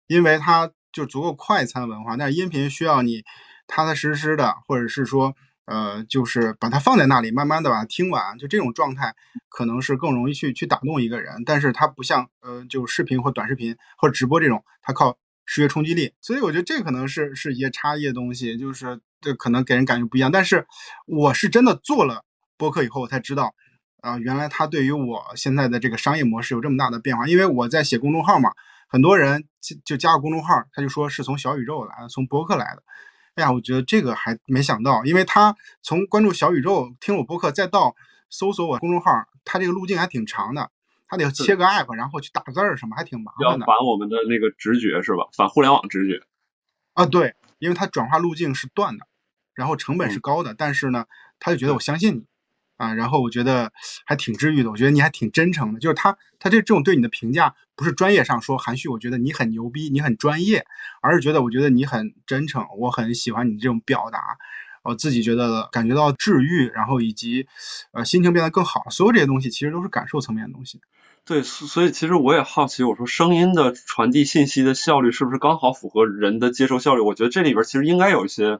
因为它就足够快餐文化，但是音频需要你。踏踏实实的，或者是说，呃，就是把它放在那里，慢慢的把它听完，就这种状态，可能是更容易去去打动一个人。但是它不像，呃，就视频或短视频或直播这种，它靠视觉冲击力。所以我觉得这可能是是一些差异的东西，就是这可能给人感觉不一样。但是我是真的做了播客以后，我才知道，啊，原来它对于我现在的这个商业模式有这么大的变化。因为我在写公众号嘛，很多人就加个公众号，他就说是从小宇宙来的，从博客来的。哎呀，我觉得这个还没想到，因为他从关注小宇宙听我播客，再到搜索我公众号，他这个路径还挺长的，他得切个 app，然后去打字儿什么，还挺麻烦的。反我们的那个直觉是吧？反互联网直觉。啊，对，因为它转化路径是断的，然后成本是高的，但是呢，他就觉得我相信你。啊，然后我觉得还挺治愈的，我觉得你还挺真诚的，就是他他这这种对你的评价不是专业上说含蓄，我觉得你很牛逼，你很专业，而是觉得我觉得你很真诚，我很喜欢你这种表达，我自己觉得感觉到治愈，然后以及呃心情变得更好，所有这些东西其实都是感受层面的东西。对，所以其实我也好奇，我说声音的传递信息的效率是不是刚好符合人的接受效率？我觉得这里边其实应该有一些。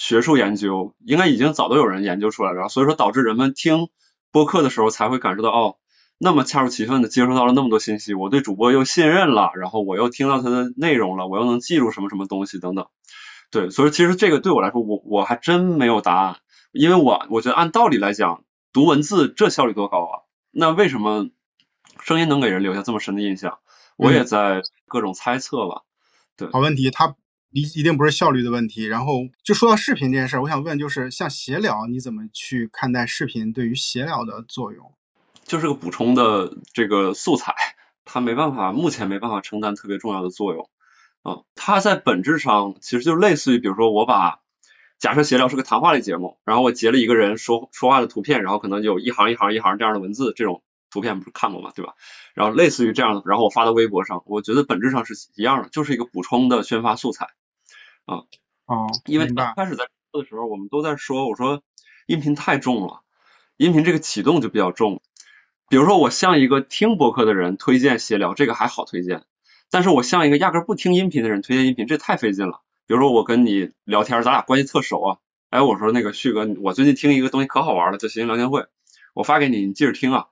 学术研究应该已经早都有人研究出来了，所以说导致人们听播客的时候才会感受到哦，那么恰如其分的接收到了那么多信息，我对主播又信任了，然后我又听到他的内容了，我又能记住什么什么东西等等。对，所以其实这个对我来说，我我还真没有答案，因为我我觉得按道理来讲，读文字这效率多高啊，那为什么声音能给人留下这么深的印象？我也在各种猜测吧。对，好问题，他。一一定不是效率的问题。然后就说到视频这件事儿，我想问，就是像闲聊，你怎么去看待视频对于闲聊的作用？就是个补充的这个素材，它没办法，目前没办法承担特别重要的作用。啊，它在本质上其实就类似于，比如说我把假设闲聊是个谈话类节目，然后我截了一个人说说话的图片，然后可能有一行一行一行这样的文字，这种图片不是看过吗？对吧？然后类似于这样的，然后我发到微博上，我觉得本质上是一样的，就是一个补充的宣发素材。啊，哦，因为开始在做的时候，我们都在说，我说音频太重了，音频这个启动就比较重。比如说我向一个听博客的人推荐闲聊，这个还好推荐。但是我向一个压根不听音频的人推荐音频，这太费劲了。比如说我跟你聊天，咱俩关系特熟啊，哎，我说那个旭哥，我最近听一个东西可好玩了，叫谐音聊天会，我发给你，你记着听啊。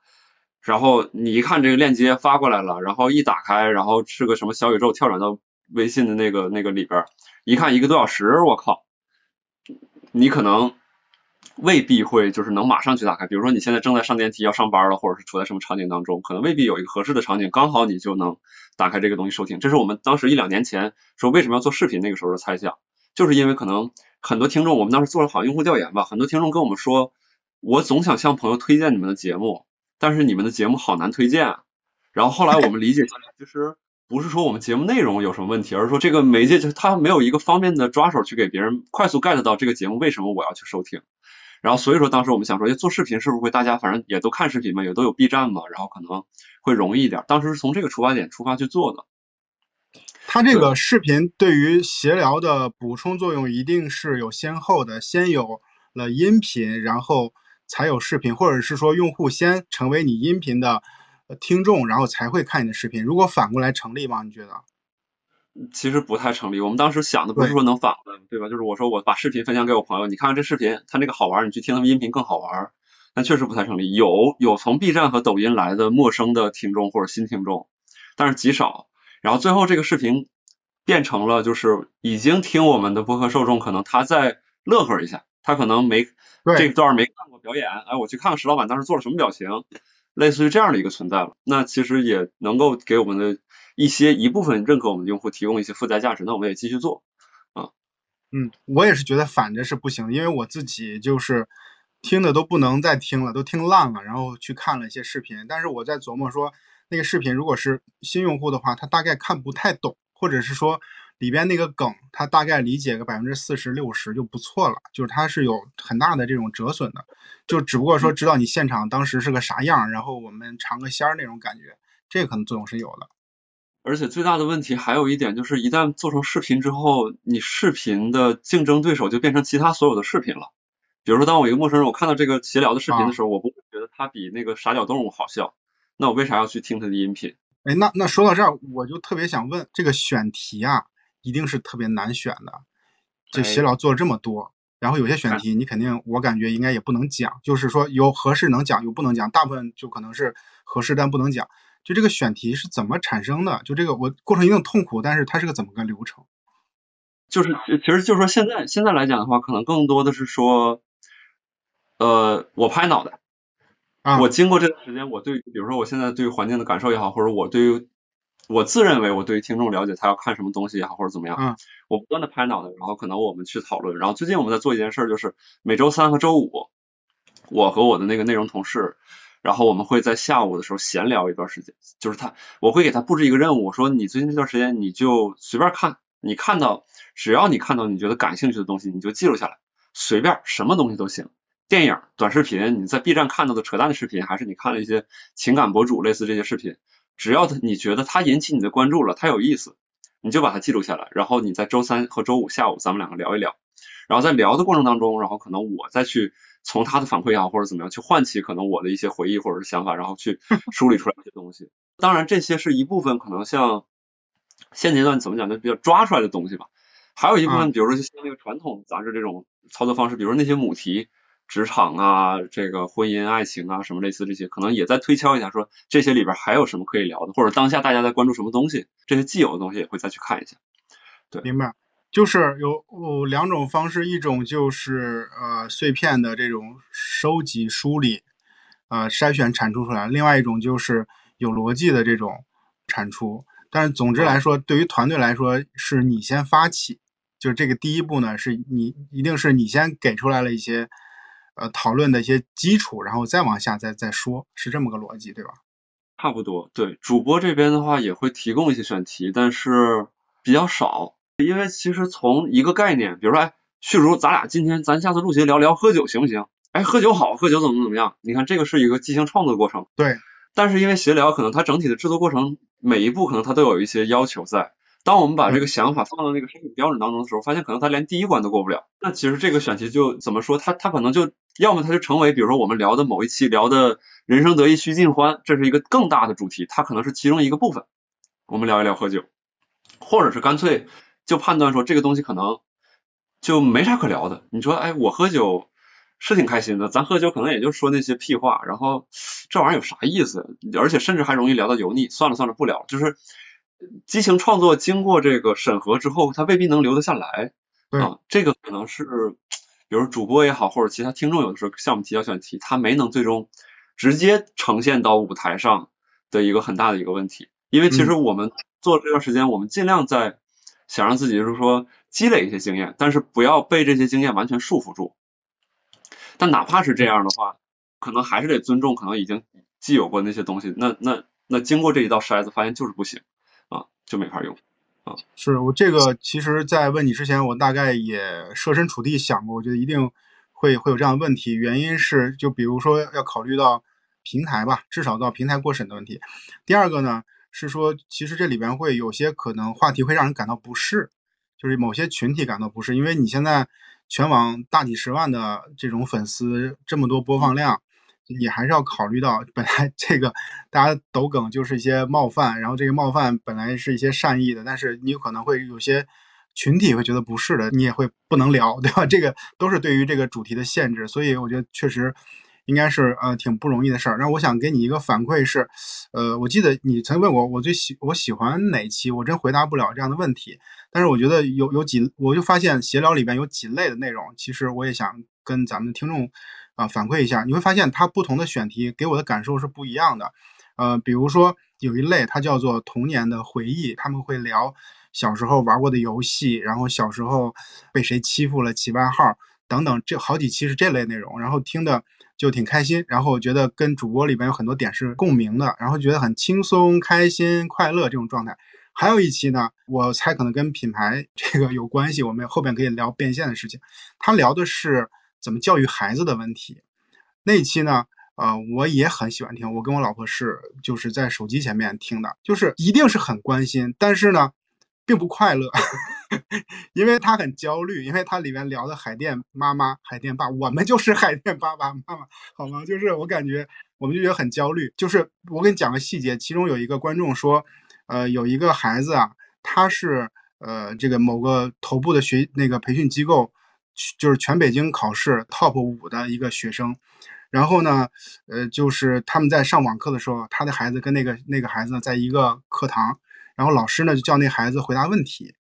然后你一看这个链接发过来了，然后一打开，然后是个什么小宇宙，跳转到微信的那个那个里边，一看一个多小时，我靠，你可能。未必会就是能马上去打开，比如说你现在正在上电梯要上班了，或者是处在什么场景当中，可能未必有一个合适的场景，刚好你就能打开这个东西收听。这是我们当时一两年前说为什么要做视频那个时候的猜想，就是因为可能很多听众，我们当时做了好用户调研吧，很多听众跟我们说，我总想向朋友推荐你们的节目，但是你们的节目好难推荐。然后后来我们理解，其实不是说我们节目内容有什么问题，而是说这个媒介就是它没有一个方便的抓手去给别人快速 get 到这个节目为什么我要去收听。然后所以说，当时我们想说，做视频是不是会大家反正也都看视频嘛，也都有 B 站嘛，然后可能会容易一点。当时是从这个出发点出发去做的。它这个视频对于闲聊的补充作用一定是有先后的，先有了音频，然后才有视频，或者是说用户先成为你音频的听众，然后才会看你的视频。如果反过来成立吗？你觉得？其实不太成立。我们当时想的不是说能反过来，对吧？就是我说我把视频分享给我朋友，你看看这视频，他那个好玩，你去听他们音频更好玩。但确实不太成立。有有从 B 站和抖音来的陌生的听众或者新听众，但是极少。然后最后这个视频变成了就是已经听我们的播客受众，可能他在乐呵一下，他可能没这段没看过表演，哎，我去看看石老板当时做了什么表情，类似于这样的一个存在了。那其实也能够给我们的。一些一部分认可我们的用户提供一些附加价值，那我们也继续做啊。嗯，我也是觉得反着是不行，因为我自己就是听的都不能再听了，都听烂了，然后去看了一些视频。但是我在琢磨说，那个视频如果是新用户的话，他大概看不太懂，或者是说里边那个梗，他大概理解个百分之四十六十就不错了，就是他是有很大的这种折损的，就只不过说知道你现场当时是个啥样，然后我们尝个鲜儿那种感觉，这可能作用是有的。而且最大的问题还有一点就是，一旦做成视频之后，你视频的竞争对手就变成其他所有的视频了。比如说，当我一个陌生人，我看到这个闲聊的视频的时候，我不会觉得它比那个傻屌动物好笑，那我为啥要去听他的音频？哎，那那说到这儿，我就特别想问，这个选题啊，一定是特别难选的。这写老做了这么多，然后有些选题你肯定，我感觉应该也不能讲，就是说有合适能讲，有不能讲，大部分就可能是合适但不能讲。就这个选题是怎么产生的？就这个我过程一定痛苦，但是它是个怎么个流程？就是其实就是说现在现在来讲的话，可能更多的是说，呃，我拍脑袋，我经过这段时间，我对比如说我现在对于环境的感受也好，或者我对于我自认为我对于听众了解他要看什么东西也好，或者怎么样，我不断的拍脑袋，然后可能我们去讨论。然后最近我们在做一件事，就是每周三和周五，我和我的那个内容同事。然后我们会在下午的时候闲聊一段时间，就是他，我会给他布置一个任务，我说你最近这段时间你就随便看，你看到只要你看到你觉得感兴趣的东西，你就记录下来，随便什么东西都行，电影、短视频，你在 B 站看到的扯淡的视频，还是你看了一些情感博主类似这些视频，只要他你觉得他引起你的关注了，他有意思，你就把它记录下来，然后你在周三和周五下午咱们两个聊一聊，然后在聊的过程当中，然后可能我再去。从他的反馈也好，或者怎么样，去唤起可能我的一些回忆或者是想法，然后去 梳理出来一些东西。当然，这些是一部分可能像现阶段怎么讲，就比较抓出来的东西吧。还有一部分，比如说像那个传统杂志这种操作方式，比如说那些母题，职场啊，这个婚姻爱情啊，什么类似这些，可能也在推敲一下，说这些里边还有什么可以聊的，或者当下大家在关注什么东西，这些既有的东西也会再去看一下。对，明白。就是有有两种方式，一种就是呃碎片的这种收集梳理，呃筛选产出出来；另外一种就是有逻辑的这种产出。但是总之来说，对于团队来说，是你先发起，就是这个第一步呢，是你一定是你先给出来了一些呃讨论的一些基础，然后再往下再再说，是这么个逻辑，对吧？差不多，对。主播这边的话也会提供一些选题，但是比较少，因为其实从一个概念，比如说，哎，旭如，咱俩今天咱下次录节聊聊喝酒行不行？哎，喝酒好，喝酒怎么怎么样？你看这个是一个即兴创作过程，对。但是因为闲聊，可能它整体的制作过程每一步可能它都有一些要求在。当我们把这个想法放到那个申请标准当中的时候，发现可能它连第一关都过不了。那其实这个选题就怎么说？它它可能就要么它就成为，比如说我们聊的某一期聊的人生得意须尽欢，这是一个更大的主题，它可能是其中一个部分。我们聊一聊喝酒，或者是干脆就判断说这个东西可能就没啥可聊的。你说，哎，我喝酒。是挺开心的，咱喝酒可能也就说那些屁话，然后这玩意儿有啥意思？而且甚至还容易聊到油腻。算了算了，不聊。就是激情创作经过这个审核之后，它未必能留得下来。啊，这个可能是，比如主播也好，或者其他听众有的时候向我们提交选题，他没能最终直接呈现到舞台上的一个很大的一个问题。因为其实我们做这段时间，我们尽量在想让自己就是说积累一些经验，但是不要被这些经验完全束缚住。但哪怕是这样的话，可能还是得尊重可能已经既有过那些东西。那那那经过这一道筛子，发现就是不行啊，就没法用是我这个其实，在问你之前，我大概也设身处地想过，我觉得一定会会有这样的问题。原因是，就比如说要考虑到平台吧，至少到平台过审的问题。第二个呢，是说其实这里边会有些可能话题会让人感到不适，就是某些群体感到不适，因为你现在。全网大几十万的这种粉丝，这么多播放量，你还是要考虑到，本来这个大家抖梗就是一些冒犯，然后这个冒犯本来是一些善意的，但是你有可能会有些群体会觉得不是的，你也会不能聊，对吧？这个都是对于这个主题的限制，所以我觉得确实应该是呃挺不容易的事儿。然后我想给你一个反馈是，呃，我记得你曾问我我最喜我喜欢哪期，我真回答不了这样的问题。但是我觉得有有几，我就发现闲聊里边有几类的内容，其实我也想跟咱们听众啊反馈一下。你会发现它不同的选题给我的感受是不一样的。呃，比如说有一类它叫做童年的回忆，他们会聊小时候玩过的游戏，然后小时候被谁欺负了起外号等等，这好几期是这类内容，然后听的就挺开心，然后我觉得跟主播里边有很多点是共鸣的，然后觉得很轻松、开心、快乐这种状态。还有一期呢，我猜可能跟品牌这个有关系，我们后边可以聊变现的事情。他聊的是怎么教育孩子的问题。那一期呢，呃，我也很喜欢听，我跟我老婆是就是在手机前面听的，就是一定是很关心，但是呢，并不快乐，因为他很焦虑，因为他里面聊的海淀妈妈、海淀爸，我们就是海淀爸爸妈妈，好吗？就是我感觉我们就觉得很焦虑。就是我给你讲个细节，其中有一个观众说。呃，有一个孩子啊，他是呃这个某个头部的学那个培训机构，就是全北京考试 top 五的一个学生。然后呢，呃，就是他们在上网课的时候，他的孩子跟那个那个孩子呢在一个课堂，然后老师呢就叫那孩子回答问题，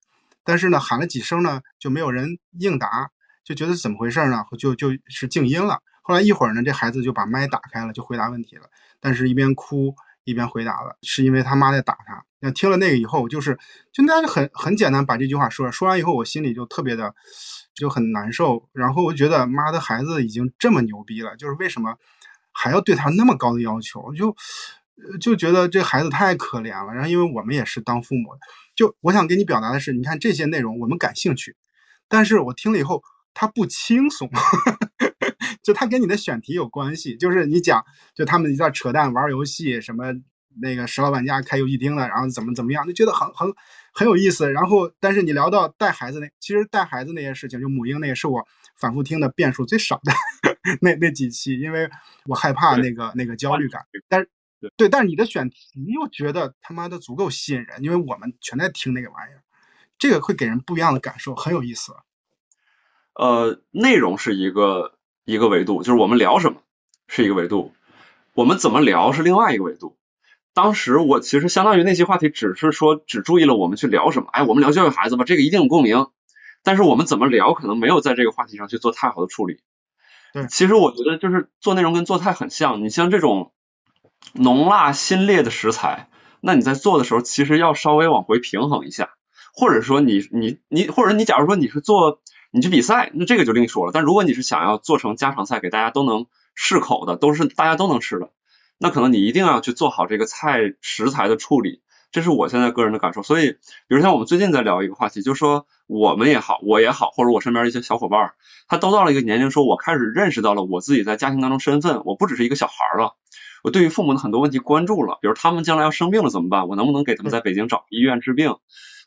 但是呢喊了几声呢就没有人应答，就觉得怎么回事呢？就就是静音了。后来一会儿呢，这孩子就把麦打开了，就回答问题了，但是一边哭。一边回答了，是因为他妈在打他。那听了那个以后，就是就那就很很简单，把这句话说了说完以后，我心里就特别的就很难受。然后我觉得妈的孩子已经这么牛逼了，就是为什么还要对他那么高的要求？就就觉得这孩子太可怜了。然后因为我们也是当父母的，就我想给你表达的是，你看这些内容我们感兴趣，但是我听了以后，他不轻松。就他跟你的选题有关系，就是你讲，就他们在扯淡玩游戏，什么那个石老板家开游戏厅的，然后怎么怎么样，就觉得很很很有意思。然后，但是你聊到带孩子那，其实带孩子那些事情，就母婴那也是我反复听的遍数最少的那那几期，因为我害怕那个那个焦虑感。但是对，但是你的选题又觉得他妈的足够吸引人，因为我们全在听那个玩意儿，这个会给人不一样的感受，很有意思。呃，内容是一个。一个维度就是我们聊什么是一个维度，我们怎么聊是另外一个维度。当时我其实相当于那些话题只是说只注意了我们去聊什么，哎，我们聊教育孩子吧，这个一定有共鸣。但是我们怎么聊可能没有在这个话题上去做太好的处理。对，其实我觉得就是做内容跟做菜很像，你像这种浓辣辛烈的食材，那你在做的时候其实要稍微往回平衡一下。或者说你你你，或者你假如说你是做你去比赛，那这个就另说了。但如果你是想要做成家常菜，给大家都能适口的，都是大家都能吃的，那可能你一定要去做好这个菜食材的处理。这是我现在个人的感受。所以，比如像我们最近在聊一个话题，就是说我们也好，我也好，或者我身边一些小伙伴，他都到了一个年龄，说我开始认识到了我自己在家庭当中身份，我不只是一个小孩了。我对于父母的很多问题关注了，比如他们将来要生病了怎么办？我能不能给他们在北京找医院治病？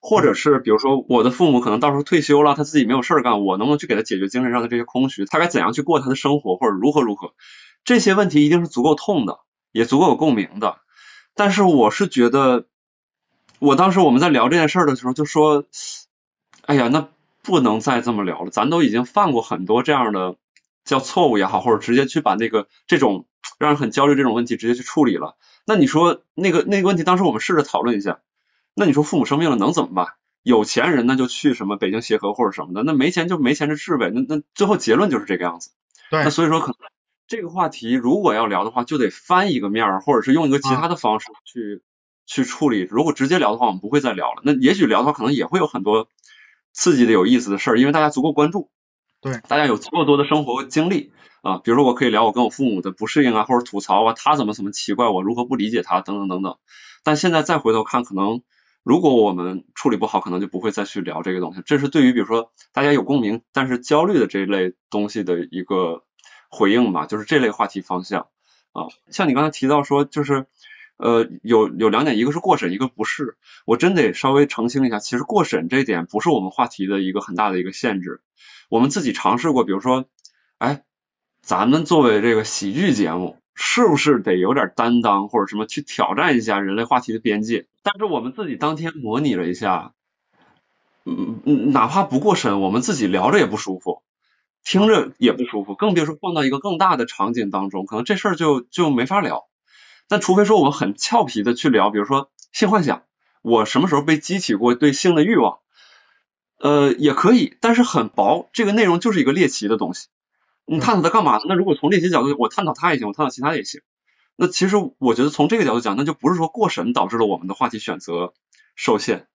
或者是比如说我的父母可能到时候退休了，他自己没有事儿干，我能不能去给他解决精神上的这些空虚？他该怎样去过他的生活，或者如何如何？这些问题一定是足够痛的，也足够有共鸣的。但是我是觉得，我当时我们在聊这件事的时候就说，哎呀，那不能再这么聊了，咱都已经犯过很多这样的叫错误也好，或者直接去把那个这种。让人很焦虑这种问题直接去处理了，那你说那个那个问题，当时我们试着讨论一下，那你说父母生病了能怎么办？有钱人那就去什么北京协和或者什么的，那没钱就没钱的治呗，那那最后结论就是这个样子。对，那所以说可能这个话题如果要聊的话，就得翻一个面儿，或者是用一个其他的方式去去处理。如果直接聊的话，我们不会再聊了。那也许聊的话，可能也会有很多刺激的、有意思的事儿，因为大家足够关注，对，大家有足够多的生活经历。啊，比如说我可以聊我跟我父母的不适应啊，或者吐槽啊，他怎么怎么奇怪，我如何不理解他，等等等等。但现在再回头看，可能如果我们处理不好，可能就不会再去聊这个东西。这是对于比如说大家有共鸣，但是焦虑的这一类东西的一个回应吧，就是这类话题方向啊。像你刚才提到说，就是呃有有两点，一个是过审，一个不是。我真得稍微澄清一下，其实过审这一点不是我们话题的一个很大的一个限制。我们自己尝试过，比如说，哎。咱们作为这个喜剧节目，是不是得有点担当或者什么去挑战一下人类话题的边界？但是我们自己当天模拟了一下，嗯嗯，哪怕不过审，我们自己聊着也不舒服，听着也不舒服，更别说放到一个更大的场景当中，可能这事儿就就没法聊。但除非说我们很俏皮的去聊，比如说性幻想，我什么时候被激起过对性的欲望？呃，也可以，但是很薄，这个内容就是一个猎奇的东西。你探讨它干嘛？那如果从这些角度，我探讨它也行，我探讨其他也行。那其实我觉得从这个角度讲，那就不是说过审导致了我们的话题选择受限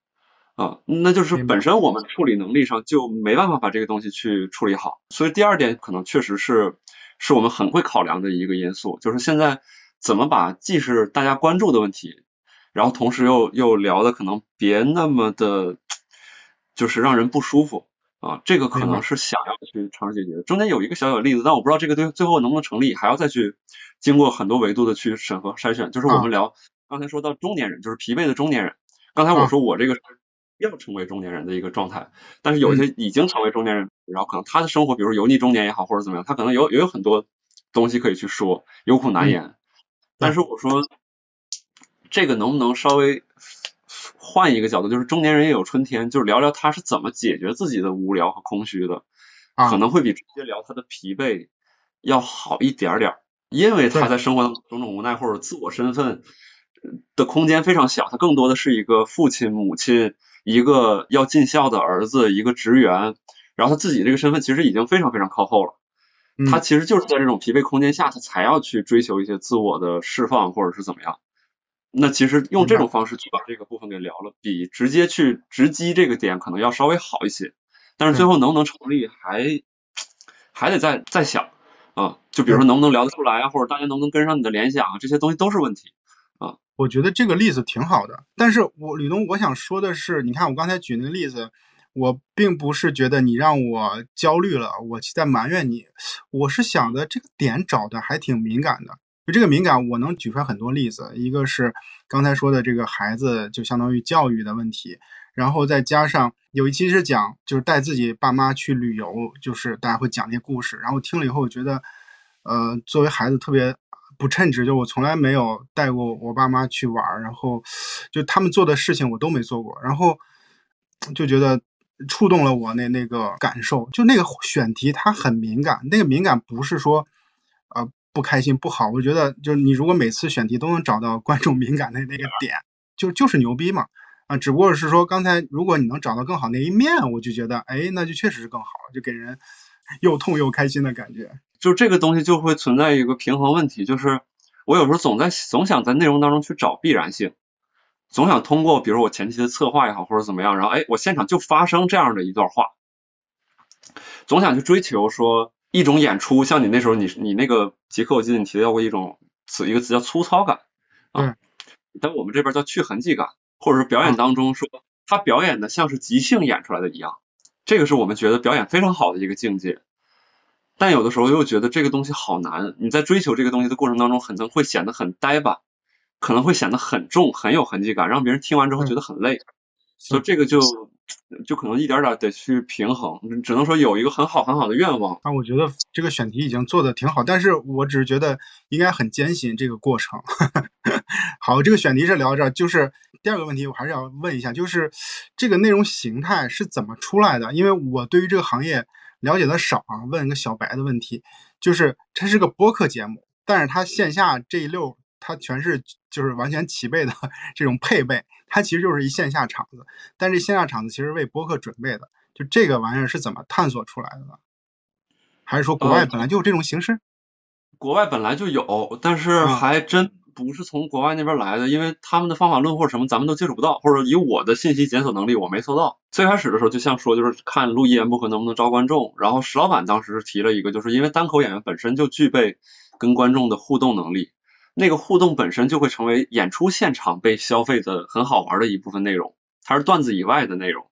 啊，那就是本身我们处理能力上就没办法把这个东西去处理好。所以第二点可能确实是是我们很会考量的一个因素，就是现在怎么把既是大家关注的问题，然后同时又又聊的可能别那么的，就是让人不舒服。啊，这个可能是想要去尝试解决。中间有一个小小的例子，但我不知道这个对最后能不能成立，还要再去经过很多维度的去审核筛选。就是我们聊刚才说到中年人，就是疲惫的中年人。刚才我说我这个是要成为中年人的一个状态，但是有一些已经成为中年人，然后可能他的生活，比如油腻中年也好，或者怎么样，他可能有也有很多东西可以去说，有苦难言。但是我说这个能不能稍微？换一个角度，就是中年人也有春天，就是聊聊他是怎么解决自己的无聊和空虚的，可能会比直接聊他的疲惫要好一点点，因为他在生活中种种无奈或者自我身份的空间非常小，他更多的是一个父亲、母亲，一个要尽孝的儿子，一个职员，然后他自己这个身份其实已经非常非常靠后了，他其实就是在这种疲惫空间下，他才要去追求一些自我的释放或者是怎么样。那其实用这种方式去把这个部分给聊了，比直接去直击这个点可能要稍微好一些，但是最后能不能成立还还得再再想啊，就比如说能不能聊得出来啊，或者大家能不能跟上你的联想啊，这些东西都是问题啊。我觉得这个例子挺好的，但是我吕东我想说的是，你看我刚才举那个例子，我并不是觉得你让我焦虑了，我在埋怨你，我是想的这个点找的还挺敏感的。就这个敏感，我能举出来很多例子。一个是刚才说的这个孩子，就相当于教育的问题，然后再加上有一期是讲，就是带自己爸妈去旅游，就是大家会讲那些故事，然后听了以后觉得，呃，作为孩子特别不称职，就我从来没有带过我爸妈去玩儿，然后就他们做的事情我都没做过，然后就觉得触动了我那那个感受。就那个选题它很敏感，那个敏感不是说，不开心不好，我觉得就是你如果每次选题都能找到观众敏感的那个点，就就是牛逼嘛啊！只不过是说刚才如果你能找到更好那一面，我就觉得哎，那就确实是更好了，就给人 又痛又开心的感觉。就这个东西就会存在一个平衡问题，就是我有时候总在总想在内容当中去找必然性总想通过比如我前期的策划也好或者怎么样，然后哎我现场就发生这样的一段话，总想去追求说一种演出，像你那时候你你那个杰克我记得你提到过一种词一个词叫粗糙感啊，但我们这边叫去痕迹感，或者是表演当中说他表演的像是即兴演出来的一样，这个是我们觉得表演非常好的一个境界。但有的时候又觉得这个东西好难，你在追求这个东西的过程当中，可能会显得很呆板，可能会显得很重，很有痕迹感，让别人听完之后觉得很累。所以这个就就可能一点点得去平衡，只能说有一个很好很好的愿望。啊，我觉得这个选题已经做的挺好，但是我只是觉得应该很艰辛这个过程。好，这个选题是聊到这，就是第二个问题，我还是要问一下，就是这个内容形态是怎么出来的？因为我对于这个行业。了解的少啊，问一个小白的问题，就是它是个播客节目，但是它线下这一溜，它全是就是完全齐备的 这种配备，它其实就是一线下场子，但这线下场子其实为播客准备的，就这个玩意儿是怎么探索出来的呢？还是说国外本来就有这种形式？国外本来就有，但是还真。不是从国外那边来的，因为他们的方法论或者什么咱们都接触不到，或者以我的信息检索能力我没搜到。最开始的时候就像说，就是看录一言不合能不能招观众。然后石老板当时是提了一个，就是因为单口演员本身就具备跟观众的互动能力，那个互动本身就会成为演出现场被消费的很好玩的一部分内容，它是段子以外的内容。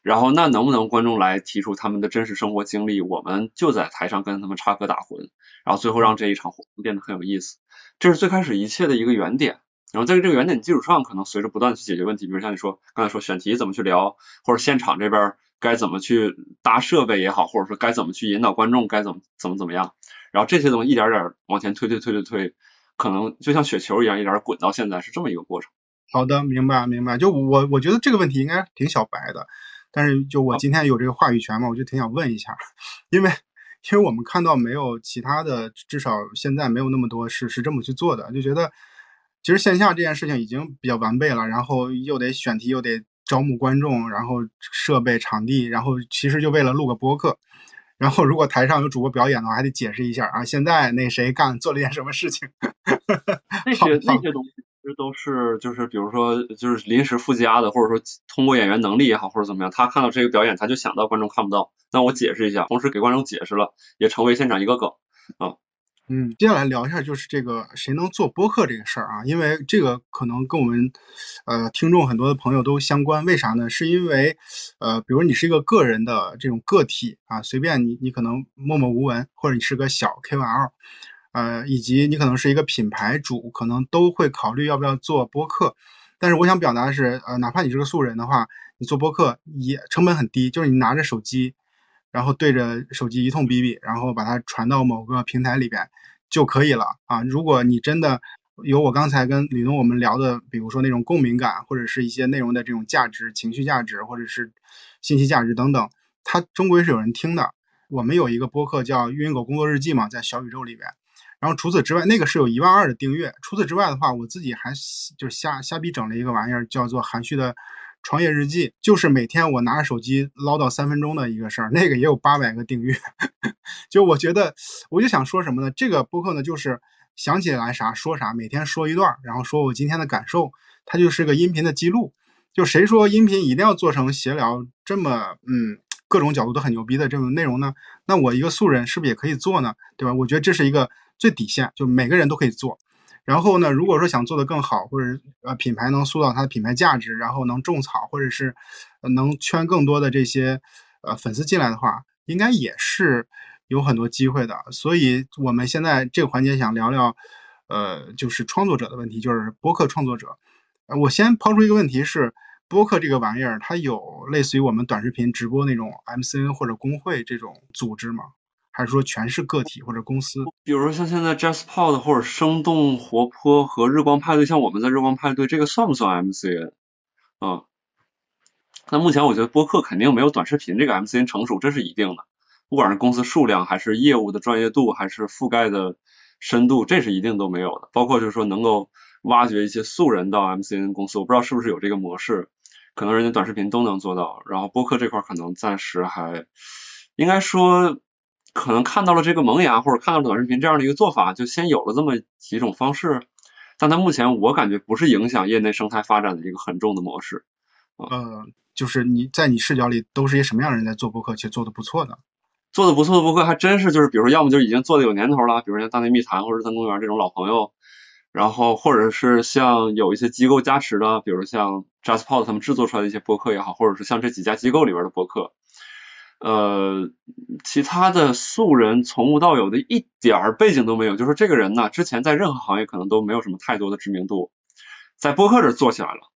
然后那能不能观众来提出他们的真实生活经历，我们就在台上跟他们插科打诨，然后最后让这一场活变得很有意思。这是最开始一切的一个原点，然后在这个原点基础上，可能随着不断去解决问题，比如像你说刚才说选题怎么去聊，或者现场这边该怎么去搭设备也好，或者说该怎么去引导观众，该怎么怎么怎么样，然后这些东西一点点往前推推推推推，可能就像雪球一样，一点滚到现在是这么一个过程。好的，明白明白。就我我觉得这个问题应该挺小白的，但是就我今天有这个话语权嘛，我就挺想问一下，因为。因为我们看到没有其他的，至少现在没有那么多是是这么去做的，就觉得其实线下这件事情已经比较完备了，然后又得选题，又得招募观众，然后设备、场地，然后其实就为了录个播客，然后如果台上有主播表演的话，还得解释一下啊，现在那谁干做了一件什么事情，那些那些东西。其实都是就是比如说就是临时附加的，或者说通过演员能力也好，或者怎么样，他看到这个表演，他就想到观众看不到，那我解释一下，同时给观众解释了，也成为现场一个梗啊。嗯，接下来聊一下就是这个谁能做播客这个事儿啊，因为这个可能跟我们呃听众很多的朋友都相关，为啥呢？是因为呃，比如你是一个个人的这种个体啊，随便你你可能默默无闻，或者你是个小 KOL。呃，以及你可能是一个品牌主，可能都会考虑要不要做播客。但是我想表达的是，呃，哪怕你是个素人的话，你做播客也成本很低，就是你拿着手机，然后对着手机一通哔哔，然后把它传到某个平台里边就可以了啊。如果你真的有我刚才跟李东我们聊的，比如说那种共鸣感，或者是一些内容的这种价值、情绪价值，或者是信息价值等等，它终归是有人听的。我们有一个播客叫“晕狗工作日记”嘛，在小宇宙里边。然后除此之外，那个是有一万二的订阅。除此之外的话，我自己还就瞎瞎逼整了一个玩意儿，叫做含蓄的创业日记，就是每天我拿着手机唠叨三分钟的一个事儿。那个也有八百个订阅。就我觉得，我就想说什么呢？这个播客呢，就是想起来啥说啥，每天说一段，然后说我今天的感受，它就是个音频的记录。就谁说音频一定要做成闲聊这么嗯各种角度都很牛逼的这种内容呢？那我一个素人是不是也可以做呢？对吧？我觉得这是一个。最底线就每个人都可以做，然后呢，如果说想做得更好，或者呃品牌能塑造它的品牌价值，然后能种草，或者是能圈更多的这些呃粉丝进来的话，应该也是有很多机会的。所以我们现在这个环节想聊聊，呃，就是创作者的问题，就是播客创作者。我先抛出一个问题是，播客这个玩意儿，它有类似于我们短视频直播那种 MCN 或者工会这种组织吗？还是说全是个体或者公司？比如说像现在 JustPod 或者生动活泼和日光派对，像我们在日光派对，这个算不算 MCN 啊？那目前我觉得播客肯定没有短视频这个 MCN 成熟，这是一定的。不管是公司数量，还是业务的专业度，还是覆盖的深度，这是一定都没有的。包括就是说能够挖掘一些素人到 MCN 公司，我不知道是不是有这个模式，可能人家短视频都能做到。然后播客这块可能暂时还应该说。可能看到了这个萌芽，或者看到了短视频这样的一个做法，就先有了这么几种方式。但它目前我感觉不是影响业内生态发展的一个很重的模式。呃，就是你在你视角里都是一些什么样的人在做播客，且做的不错的？做的不错的播客还真是就是，比如说要么就已经做的有年头了，比如像大内密谈或者日坛公园这种老朋友，然后或者是像有一些机构加持的，比如像 JustPod 他们制作出来的一些播客也好，或者是像这几家机构里边的播客。呃，其他的素人从无到有的一点儿背景都没有，就是这个人呢，之前在任何行业可能都没有什么太多的知名度，在播客这做起来了，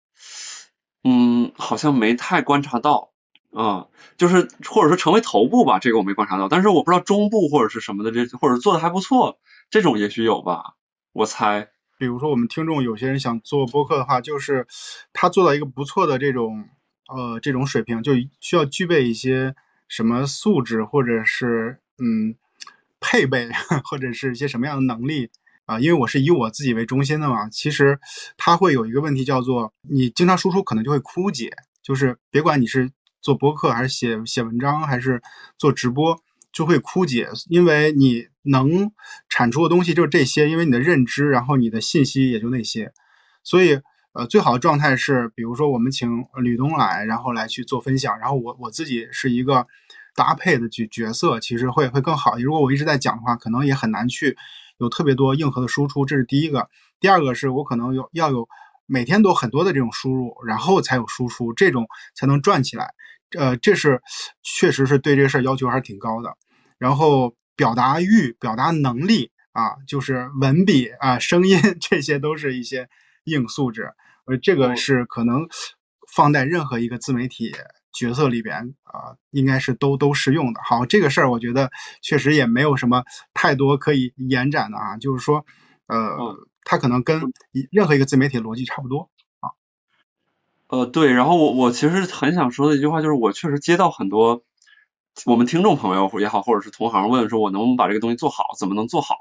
嗯，好像没太观察到，啊，就是或者说成为头部吧，这个我没观察到，但是我不知道中部或者是什么的这，或者做的还不错，这种也许有吧，我猜。比如说我们听众有些人想做播客的话，就是他做到一个不错的这种呃这种水平，就需要具备一些。什么素质，或者是嗯配备，或者是一些什么样的能力啊？因为我是以我自己为中心的嘛，其实它会有一个问题叫做，你经常输出可能就会枯竭，就是别管你是做播客还是写写文章还是做直播，就会枯竭，因为你能产出的东西就是这些，因为你的认知，然后你的信息也就那些，所以。呃，最好的状态是，比如说我们请吕东来，然后来去做分享，然后我我自己是一个搭配的角角色，其实会会更好。如果我一直在讲的话，可能也很难去有特别多硬核的输出，这是第一个。第二个是我可能有要有每天都很多的这种输入，然后才有输出，这种才能转起来。呃，这是确实是对这个事儿要求还是挺高的。然后表达欲、表达能力啊，就是文笔啊、声音，这些都是一些硬素质。呃，这个是可能放在任何一个自媒体角色里边啊，应该是都都适用的。好，这个事儿我觉得确实也没有什么太多可以延展的啊，就是说，呃，它可能跟任何一个自媒体逻辑差不多啊。呃，对，然后我我其实很想说的一句话就是，我确实接到很多我们听众朋友也好，或者是同行问说，我能不能把这个东西做好，怎么能做好？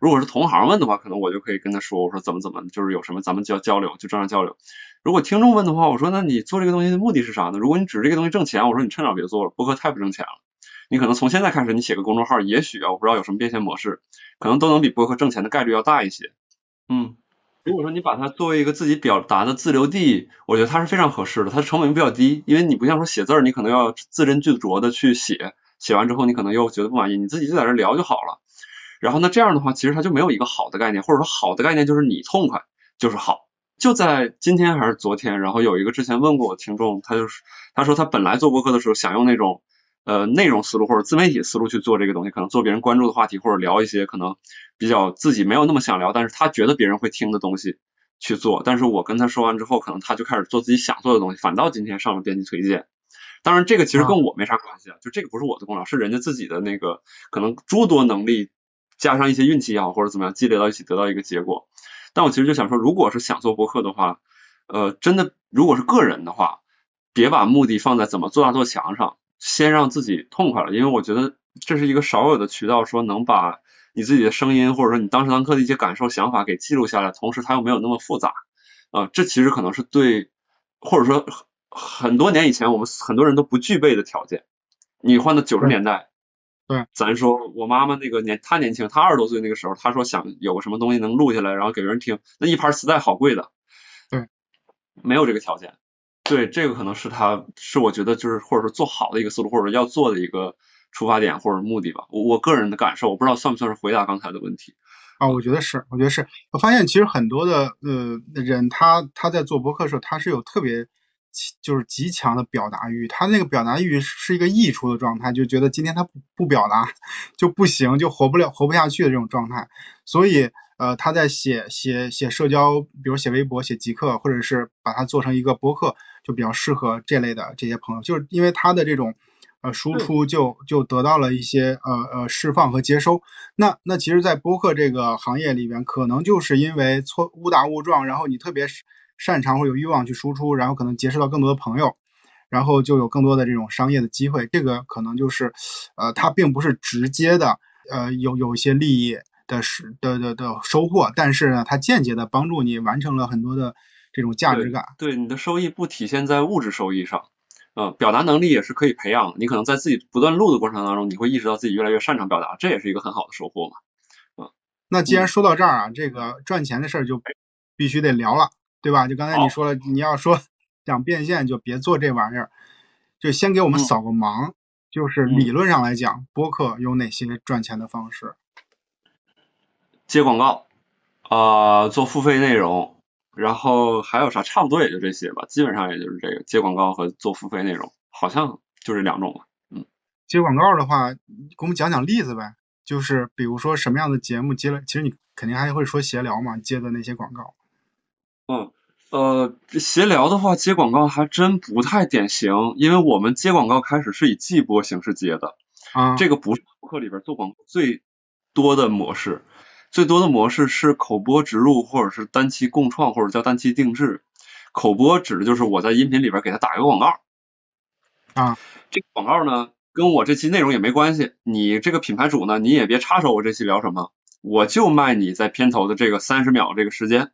如果是同行问的话，可能我就可以跟他说，我说怎么怎么，就是有什么咱们交交流，就正常交流。如果听众问的话，我说那你做这个东西的目的是啥呢？如果你指这个东西挣钱，我说你趁早别做了，播客太不挣钱了。你可能从现在开始，你写个公众号，也许啊，我不知道有什么变现模式，可能都能比播客挣钱的概率要大一些。嗯，如果说你把它作为一个自己表达的自留地，我觉得它是非常合适的，它的成本比较低，因为你不像说写字儿，你可能要字斟句酌的去写，写完之后你可能又觉得不满意，你自己就在这聊就好了。然后那，这样的话，其实它就没有一个好的概念，或者说好的概念就是你痛快就是好。就在今天还是昨天，然后有一个之前问过我听众，他就是他说他本来做播客的时候想用那种呃内容思路或者自媒体思路去做这个东西，可能做别人关注的话题或者聊一些可能比较自己没有那么想聊，但是他觉得别人会听的东西去做。但是我跟他说完之后，可能他就开始做自己想做的东西，反倒今天上了编辑推荐。当然这个其实跟我没啥关系啊，就这个不是我的功劳，是人家自己的那个可能诸多能力。加上一些运气也好，或者怎么样积累到一起得到一个结果。但我其实就想说，如果是想做播客的话，呃，真的如果是个人的话，别把目的放在怎么做大做强上，先让自己痛快了。因为我觉得这是一个少有的渠道，说能把你自己的声音或者说你当时当刻的一些感受想法给记录下来，同时它又没有那么复杂啊。这其实可能是对，或者说很多年以前我们很多人都不具备的条件。你换到九十年代。对，咱说我妈妈那个年，她年轻，她二十多岁那个时候，她说想有个什么东西能录下来，然后给别人听，那一盘磁带好贵的。对，没有这个条件。对，这个可能是他，是我觉得就是或者说做好的一个思路，或者要做的一个出发点或者目的吧。我我个人的感受，我不知道算不算是回答刚才的问题。啊，我觉得是，我觉得是。我发现其实很多的呃人，他他在做博客的时候，他是有特别。就是极强的表达欲，他那个表达欲是一个溢出的状态，就觉得今天他不不表达 就不行，就活不了，活不下去的这种状态。所以，呃，他在写写写社交，比如写微博、写极客，或者是把它做成一个博客，就比较适合这类的这些朋友，就是因为他的这种呃输出就就得到了一些呃呃释放和接收。那那其实，在播客这个行业里边，可能就是因为错误打误撞，然后你特别是。擅长或有欲望去输出，然后可能结识到更多的朋友，然后就有更多的这种商业的机会。这个可能就是，呃，它并不是直接的，呃，有有一些利益的是的的的收获，但是呢，它间接的帮助你完成了很多的这种价值感。对你的收益不体现在物质收益上，呃，表达能力也是可以培养。你可能在自己不断录的过程当中，你会意识到自己越来越擅长表达，这也是一个很好的收获嘛。嗯，那既然说到这儿啊，这个赚钱的事儿就。必须得聊了，对吧？就刚才你说了，你要说 想变现，就别做这玩意儿，就先给我们扫个盲。就是理论上来讲，播客有哪些赚钱的方式？接广告，啊，做付费内容，然后还有啥？差不多也就这些吧，基本上也就是这个接广告和做付费内容，好像就这两种吧。嗯，接广告的话，给我们讲讲例子呗。就是比如说什么样的节目接了，其实你肯定还会说闲聊嘛，接的那些广告。嗯。呃，闲聊的话接广告还真不太典型，因为我们接广告开始是以季播形式接的，啊，这个不是博客里边做广告最多的模式，最多的模式是口播植入或者是单期共创或者叫单期定制。口播指的就是我在音频里边给他打一个广告，啊，这个广告呢跟我这期内容也没关系，你这个品牌主呢你也别插手我这期聊什么，我就卖你在片头的这个三十秒这个时间。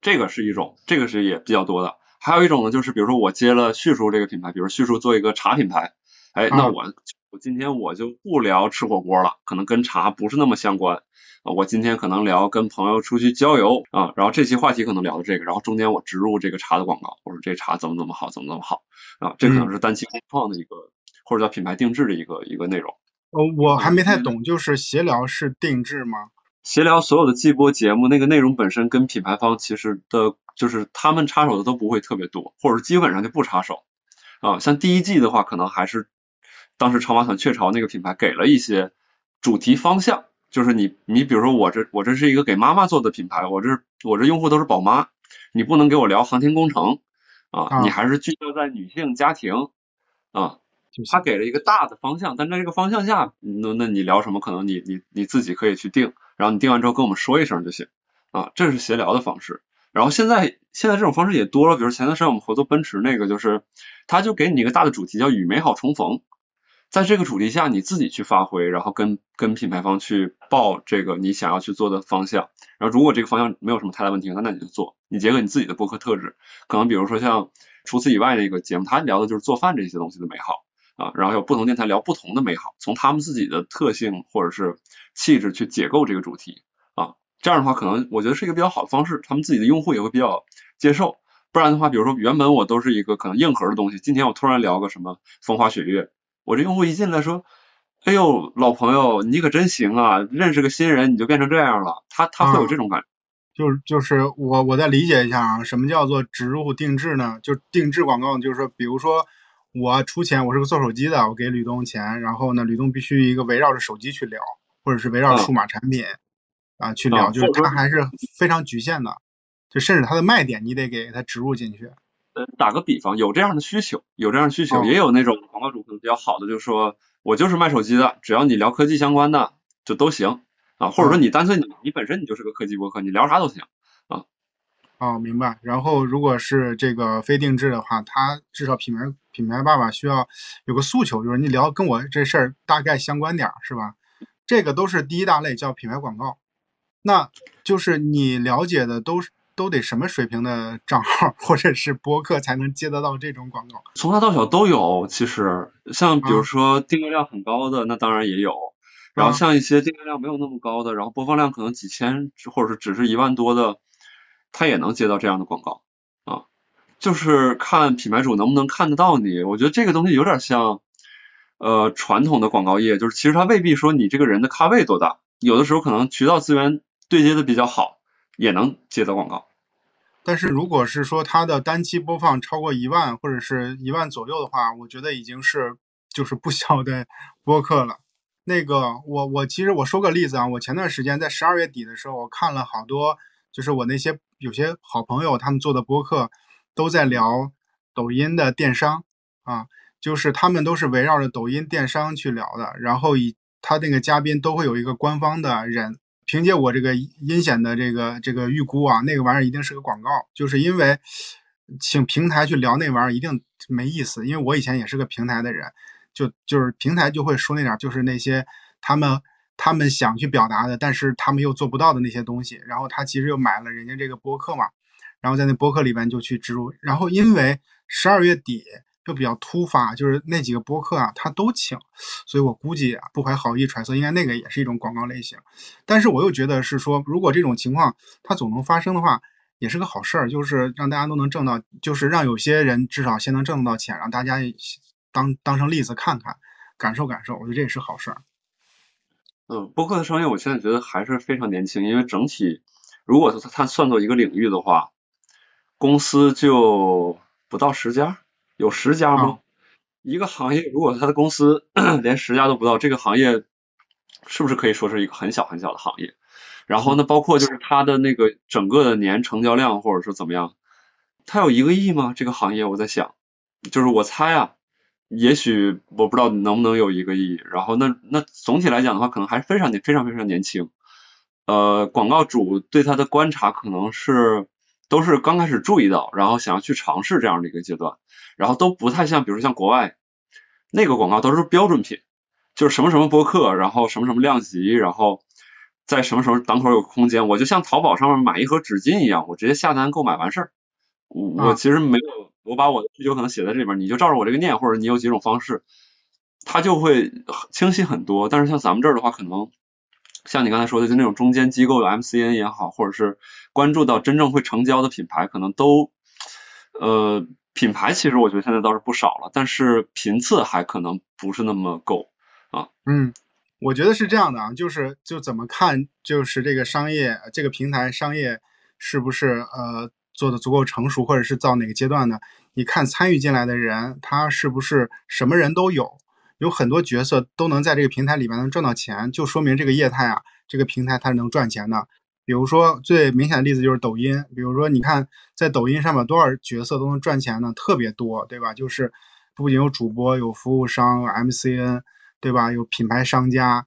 这个是一种，这个是也比较多的。还有一种呢，就是比如说我接了叙述这个品牌，比如叙述做一个茶品牌，哎，那我我今天我就不聊吃火锅了，可能跟茶不是那么相关啊。我今天可能聊跟朋友出去郊游啊，然后这期话题可能聊的这个，然后中间我植入这个茶的广告，我说这茶怎么怎么好，怎么怎么好啊，这可能是单期共创的一个或者叫品牌定制的一个一个内容。呃，我还没太懂，就是闲聊是定制吗？闲聊所有的季播节目，那个内容本身跟品牌方其实的，就是他们插手的都不会特别多，或者基本上就不插手啊。像第一季的话，可能还是当时长马团雀巢那个品牌给了一些主题方向，就是你你比如说我这我这是一个给妈妈做的品牌，我这我这用户都是宝妈，你不能给我聊航天工程啊，你还是聚焦在女性家庭啊。他给了一个大的方向，但在这个方向下，那那你聊什么，可能你你你自己可以去定。然后你定完之后跟我们说一声就行啊，这是闲聊的方式。然后现在现在这种方式也多了，比如前段时间我们合作奔驰那个，就是他就给你一个大的主题叫与美好重逢，在这个主题下你自己去发挥，然后跟跟品牌方去报这个你想要去做的方向。然后如果这个方向没有什么太大问题，那那你就做，你结合你自己的播客特质，可能比如说像除此以外的一个节目，他聊的就是做饭这些东西的美好。啊，然后有不同电台聊不同的美好，从他们自己的特性或者是气质去解构这个主题啊，这样的话可能我觉得是一个比较好的方式，他们自己的用户也会比较接受。不然的话，比如说原本我都是一个可能硬核的东西，今天我突然聊个什么风花雪月，我这用户一进来说，哎呦老朋友你可真行啊，认识个新人你就变成这样了，他他会有这种感，就是就是我我再理解一下啊，什么叫做植入定制呢？就定制广告，就是说比如说。我出钱，我是个做手机的，我给吕东钱，然后呢，吕东必须一个围绕着手机去聊，或者是围绕数码产品啊去聊，就是他还是非常局限的，就甚至他的卖点你得给他植入进去。呃，打个比方，有这样的需求，有这样的需求，也有那种广告主可能比较好的，就是说我就是卖手机的，只要你聊科技相关的就都行啊，或者说你干脆你你本身你就是个科技博客，你聊啥都行啊。哦，明白。然后，如果是这个非定制的话，它至少品牌品牌爸爸需要有个诉求，就是你聊跟我这事儿大概相关点儿，是吧？这个都是第一大类，叫品牌广告。那就是你了解的都是都得什么水平的账号或者是播客才能接得到这种广告？从大到小都有。其实，像比如说订阅量很高的，那当然也有。然后像一些订阅量没有那么高的，然后播放量可能几千或者是只是一万多的。他也能接到这样的广告啊，就是看品牌主能不能看得到你。我觉得这个东西有点像，呃，传统的广告业，就是其实他未必说你这个人的咖位多大，有的时候可能渠道资源对接的比较好，也能接到广告。但是如果是说他的单期播放超过一万或者是一万左右的话，我觉得已经是就是不小的播客了。那个我我其实我说个例子啊，我前段时间在十二月底的时候，我看了好多，就是我那些。有些好朋友他们做的播客都在聊抖音的电商啊，就是他们都是围绕着抖音电商去聊的，然后以他那个嘉宾都会有一个官方的人，凭借我这个阴险的这个这个预估啊，那个玩意儿一定是个广告，就是因为请平台去聊那玩意儿一定没意思，因为我以前也是个平台的人，就就是平台就会说那点，就是那些他们。他们想去表达的，但是他们又做不到的那些东西，然后他其实又买了人家这个播客嘛，然后在那播客里边就去植入，然后因为十二月底就比较突发，就是那几个播客啊他都请，所以我估计啊不怀好意揣测，应该那个也是一种广告类型，但是我又觉得是说，如果这种情况它总能发生的话，也是个好事儿，就是让大家都能挣到，就是让有些人至少先能挣到钱，让大家当当成例子看看，感受感受，我觉得这也是好事儿。嗯，播客的商业我现在觉得还是非常年轻，因为整体如果它它算作一个领域的话，公司就不到十家，有十家吗？一个行业如果他的公司 连十家都不到，这个行业是不是可以说是一个很小很小的行业？然后呢，包括就是它的那个整个的年成交量，或者说怎么样，它有一个亿吗？这个行业我在想，就是我猜啊，也许我不知道能不能有一个亿。然后那那总体来讲的话，可能还是非常年非常非常年轻。呃，广告主对它的观察可能是都是刚开始注意到，然后想要去尝试这样的一个阶段，然后都不太像，比如像国外那个广告都是标准品，就是什么什么播客，然后什么什么量级，然后。在什么什么档口有空间，我就像淘宝上面买一盒纸巾一样，我直接下单购买完事儿。我其实没有，我把我的需求可能写在这里边，你就照着我这个念，或者你有几种方式，它就会清晰很多。但是像咱们这儿的话，可能像你刚才说的，就那种中间机构的 MCN 也好，或者是关注到真正会成交的品牌，可能都呃品牌其实我觉得现在倒是不少了，但是频次还可能不是那么够啊。嗯。我觉得是这样的啊，就是就怎么看，就是这个商业这个平台商业是不是呃做的足够成熟，或者是到哪个阶段呢？你看参与进来的人，他是不是什么人都有，有很多角色都能在这个平台里面能赚到钱，就说明这个业态啊，这个平台它是能赚钱的。比如说最明显的例子就是抖音，比如说你看在抖音上面多少角色都能赚钱呢？特别多，对吧？就是不仅有主播，有服务商，MCN。对吧？有品牌商家，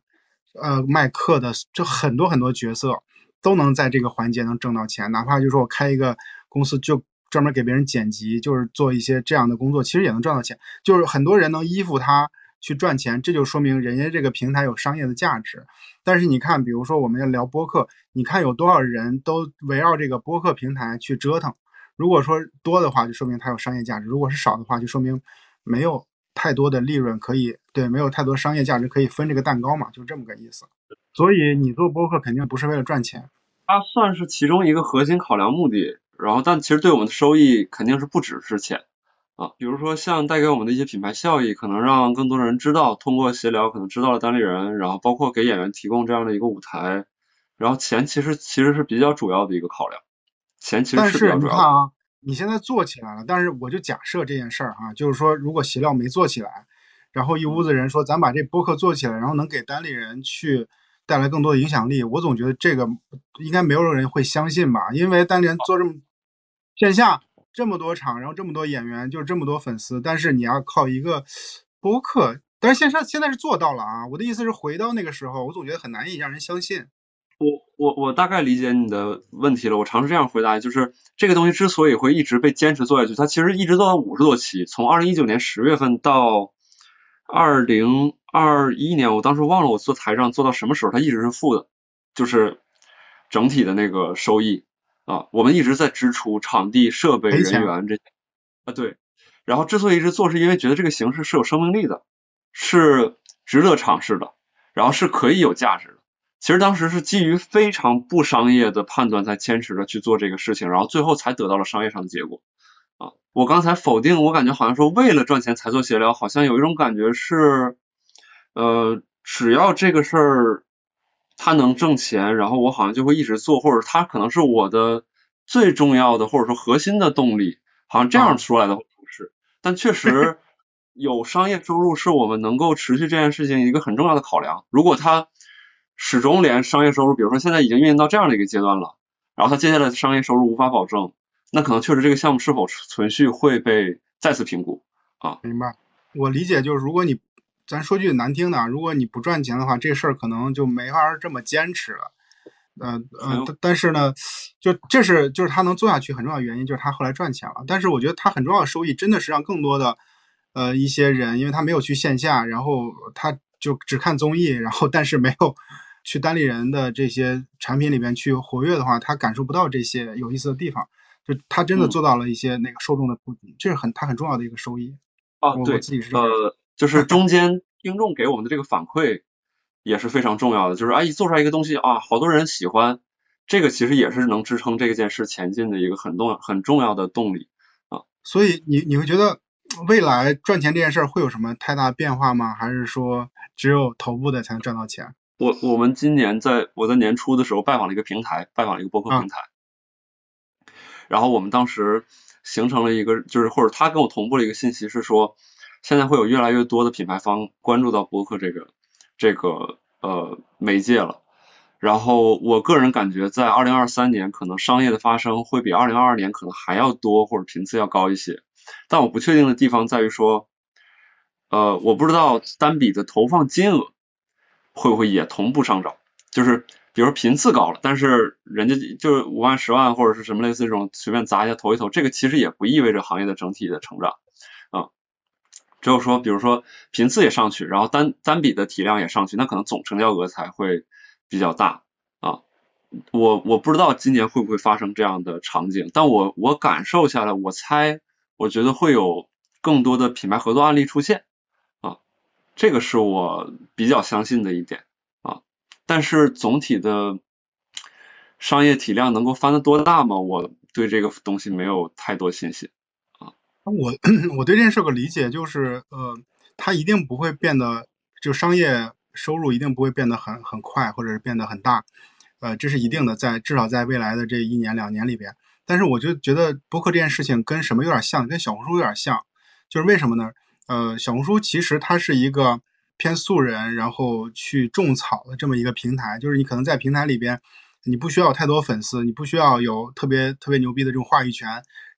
呃，卖课的，就很多很多角色都能在这个环节能挣到钱。哪怕就说我开一个公司，就专门给别人剪辑，就是做一些这样的工作，其实也能赚到钱。就是很多人能依附他去赚钱，这就说明人家这个平台有商业的价值。但是你看，比如说我们要聊播客，你看有多少人都围绕这个播客平台去折腾。如果说多的话，就说明它有商业价值；如果是少的话，就说明没有。太多的利润可以对，没有太多商业价值可以分这个蛋糕嘛，就这么个意思。所以你做播客肯定不是为了赚钱，它算是其中一个核心考量目的。然后，但其实对我们的收益肯定是不只是钱啊。比如说像带给我们的一些品牌效益，可能让更多人知道，通过闲聊可能知道了单立人，然后包括给演员提供这样的一个舞台。然后钱其实其实是比较主要的一个考量，钱其实是比较主要的。你现在做起来了，但是我就假设这件事儿啊，就是说，如果协聊没做起来，然后一屋子人说咱把这播客做起来，然后能给单立人去带来更多的影响力，我总觉得这个应该没有人会相信吧？因为单立人做这么线下这么多场，然后这么多演员，就这么多粉丝，但是你要靠一个播客，但是线上现在是做到了啊。我的意思是回到那个时候，我总觉得很难以让人相信。我我我大概理解你的问题了，我尝试这样回答，就是这个东西之所以会一直被坚持做下去，它其实一直做到五十多期，从二零一九年十月份到二零二一年，我当时忘了我做台账做到什么时候，它一直是负的，就是整体的那个收益啊，我们一直在支出场地、设备、人员这啊对，然后之所以一直做，是因为觉得这个形式是有生命力的，是值得尝试的，然后是可以有价值的。其实当时是基于非常不商业的判断，在坚持着去做这个事情，然后最后才得到了商业上的结果。啊，我刚才否定，我感觉好像说为了赚钱才做协聊，好像有一种感觉是，呃，只要这个事儿它能挣钱，然后我好像就会一直做，或者他可能是我的最重要的或者说核心的动力，好像这样说来的不是。但确实有商业收入是我们能够持续这件事情一个很重要的考量。如果他始终连商业收入，比如说现在已经运营到这样的一个阶段了，然后他接下来的商业收入无法保证，那可能确实这个项目是否存续会被再次评估啊。明白，我理解就是，如果你咱说句难听的，如果你不赚钱的话，这事儿可能就没法这么坚持了。呃呃，但但是呢，就这是就是他能做下去很重要的原因，就是他后来赚钱了。但是我觉得他很重要的收益真的是让更多的呃一些人，因为他没有去线下，然后他就只看综艺，然后但是没有。去单立人的这些产品里面去活跃的话，他感受不到这些有意思的地方，就他真的做到了一些那个受众的普及，这是很他很重要的一个收益。啊，对，呃，就是中间听众给我们的这个反馈也是非常重要的，就是啊，一做出来一个东西啊，好多人喜欢，这个其实也是能支撑这件事前进的一个很重要很重要的动力啊。所以你你会觉得未来赚钱这件事会有什么太大变化吗？还是说只有头部的才能赚到钱？我我们今年在我在年初的时候拜访了一个平台，拜访了一个博客平台，然后我们当时形成了一个，就是或者他跟我同步了一个信息是说，现在会有越来越多的品牌方关注到播客这个这个呃媒介了。然后我个人感觉，在二零二三年，可能商业的发生会比二零二二年可能还要多，或者频次要高一些。但我不确定的地方在于说，呃，我不知道单笔的投放金额。会不会也同步上涨？就是比如频次高了，但是人家就是五万、十万或者是什么类似这种随便砸一下投一投，这个其实也不意味着行业的整体的成长。只有说，比如说频次也上去，然后单单笔的体量也上去，那可能总成交额才会比较大啊。我我不知道今年会不会发生这样的场景，但我我感受下来，我猜我觉得会有更多的品牌合作案例出现啊。这个是我比较相信的一点啊，但是总体的商业体量能够翻得多大吗？我对这个东西没有太多信心。我 我对这件事有个理解，就是呃，它一定不会变得就商业收入一定不会变得很很快，或者是变得很大，呃，这是一定的，在至少在未来的这一年两年里边。但是我就觉得播客这件事情跟什么有点像，跟小红书有点像，就是为什么呢？呃，小红书其实它是一个偏素人，然后去种草的这么一个平台。就是你可能在平台里边，你不需要太多粉丝，你不需要有特别特别牛逼的这种话语权，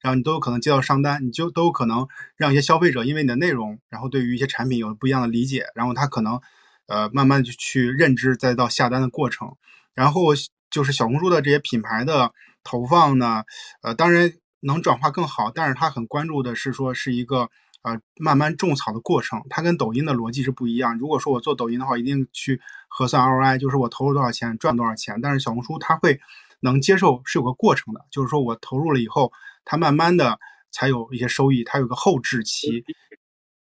然后你都有可能接到商单，你就都有可能让一些消费者因为你的内容，然后对于一些产品有不一样的理解，然后他可能呃慢慢就去认知，再到下单的过程。然后就是小红书的这些品牌的投放呢，呃，当然能转化更好，但是他很关注的是说是一个。呃，慢慢种草的过程，它跟抖音的逻辑是不一样。如果说我做抖音的话，一定去核算 ROI，就是我投入多少钱赚多少钱。但是小红书它会能接受是有个过程的，就是说我投入了以后，它慢慢的才有一些收益，它有个后置期。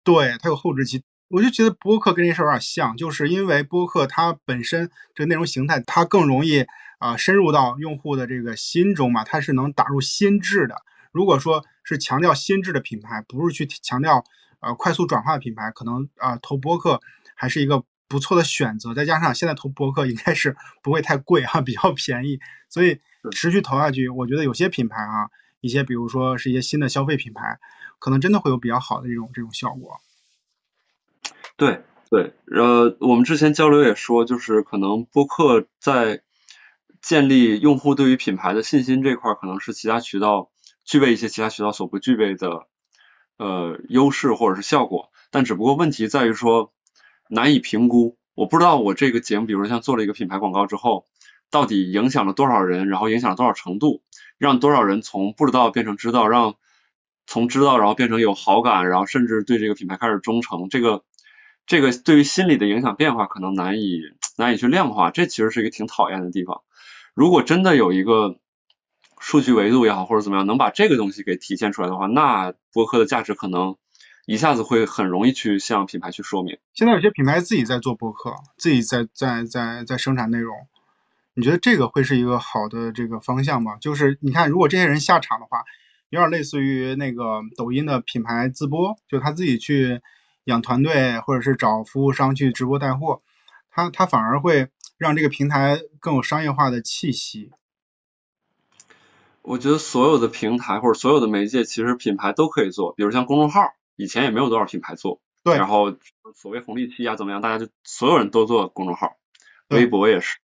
对，它有后置期。我就觉得播客跟这事有点像，就是因为播客它本身这个内容形态，它更容易啊深入到用户的这个心中嘛，它是能打入心智的。如果说是强调心智的品牌，不是去强调呃快速转化的品牌，可能啊投播客还是一个不错的选择。再加上现在投播客应该是不会太贵哈，比较便宜，所以持续投下去，我觉得有些品牌啊，一些比如说是一些新的消费品牌，可能真的会有比较好的这种这种效果。对对，呃，我们之前交流也说，就是可能播客在建立用户对于品牌的信心这块，可能是其他渠道。具备一些其他渠道所不具备的呃优势或者是效果，但只不过问题在于说难以评估。我不知道我这个节目，比如说像做了一个品牌广告之后，到底影响了多少人，然后影响了多少程度，让多少人从不知道变成知道，让从知道然后变成有好感，然后甚至对这个品牌开始忠诚。这个这个对于心理的影响变化可能难以难以去量化，这其实是一个挺讨厌的地方。如果真的有一个。数据维度也好，或者怎么样，能把这个东西给体现出来的话，那播客的价值可能一下子会很容易去向品牌去说明。现在有些品牌自己在做播客，自己在在在在生产内容，你觉得这个会是一个好的这个方向吗？就是你看，如果这些人下场的话，有点类似于那个抖音的品牌自播，就他自己去养团队，或者是找服务商去直播带货，他他反而会让这个平台更有商业化的气息。我觉得所有的平台或者所有的媒介，其实品牌都可以做。比如像公众号，以前也没有多少品牌做。对。然后所谓红利期啊怎么样，大家就所有人都做公众号，微博也是。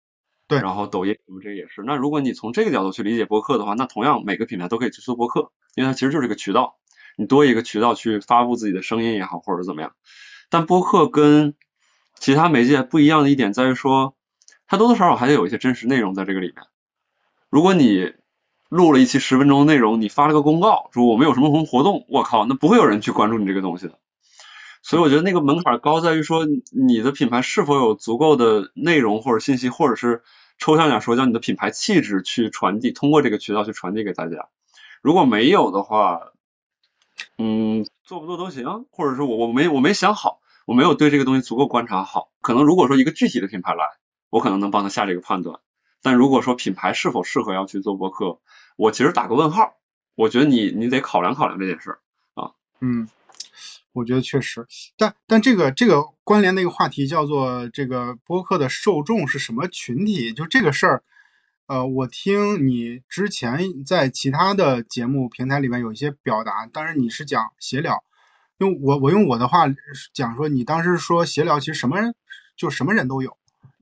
对。然后抖音什么这也是。那如果你从这个角度去理解播客的话，那同样每个品牌都可以去做播客，因为它其实就是一个渠道，你多一个渠道去发布自己的声音也好，或者怎么样。但播客跟其他媒介不一样的一点在于说，它多多少少还得有一些真实内容在这个里面。如果你录了一期十分钟内容，你发了个公告说我们有什么什么活动，我靠，那不会有人去关注你这个东西的。所以我觉得那个门槛高在于说你的品牌是否有足够的内容或者信息，或者是抽象点说叫你的品牌气质去传递，通过这个渠道去传递给大家。如果没有的话，嗯，做不做都行，或者说我我没我没想好，我没有对这个东西足够观察好。可能如果说一个具体的品牌来，我可能能帮他下这个判断。但如果说品牌是否适合要去做播客，我其实打个问号。我觉得你你得考量考量这件事儿啊。嗯，我觉得确实，但但这个这个关联的一个话题叫做这个播客的受众是什么群体？就这个事儿，呃，我听你之前在其他的节目平台里面有一些表达，当然你是讲闲聊，用我我用我的话讲说，你当时说闲聊其实什么就什么人都有，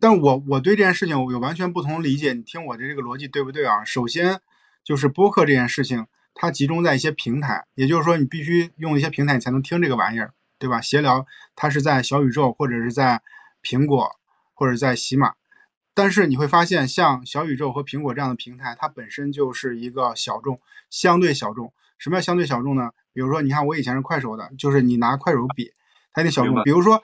但我我对这件事情我有完全不同理解，你听我的这个逻辑对不对啊？首先就是播客这件事情。它集中在一些平台，也就是说，你必须用一些平台你才能听这个玩意儿，对吧？闲聊它是在小宇宙或者是在苹果或者在喜马，但是你会发现，像小宇宙和苹果这样的平台，它本身就是一个小众，相对小众。什么叫相对小众呢？比如说，你看我以前是快手的，就是你拿快手比，它那小众。比如说，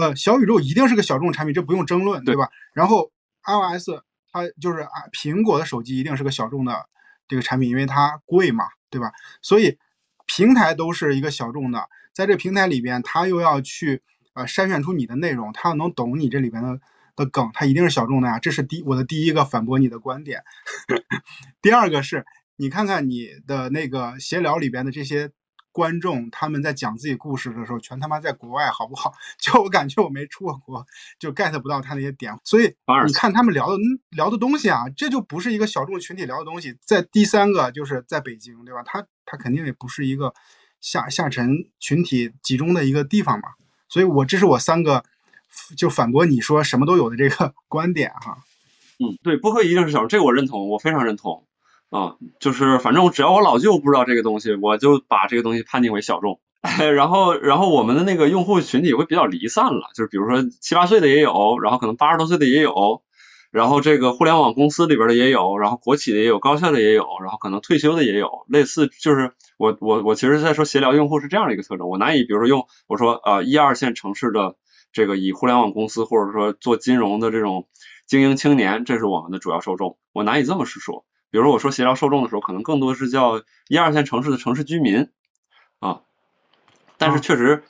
呃，小宇宙一定是个小众产品，这不用争论，对吧？然后 iOS 它就是啊，苹果的手机一定是个小众的。这个产品因为它贵嘛，对吧？所以平台都是一个小众的，在这个平台里边，它又要去呃筛选出你的内容，它要能懂你这里边的的梗，它一定是小众的呀。这是第我的第一个反驳你的观点。第二个是你看看你的那个闲聊里边的这些。观众他们在讲自己故事的时候，全他妈在国外，好不好？就我感觉我没出过国，就 get 不到他那些点。所以你看他们聊的聊的东西啊，这就不是一个小众群体聊的东西。在第三个就是在北京，对吧？他他肯定也不是一个下下沉群体集中的一个地方嘛。所以我这是我三个就反驳你说什么都有的这个 观点哈。嗯，对，播客一定是小众，这个我认同，我非常认同。啊，就是反正只要我老舅不知道这个东西，我就把这个东西判定为小众。然后，然后我们的那个用户群体会比较离散了，就是比如说七八岁的也有，然后可能八十多岁的也有，然后这个互联网公司里边的也有，然后国企的也有，高校的也有，然后可能退休的也有。类似就是我我我其实在说协聊用户是这样的一个特征。我难以比如说用我说呃一二线城市的这个以互联网公司或者说做金融的这种精英青年，这是我们的主要受众，我难以这么是说。比如说我说协调受众的时候，可能更多是叫一二线城市的城市居民啊，但是确实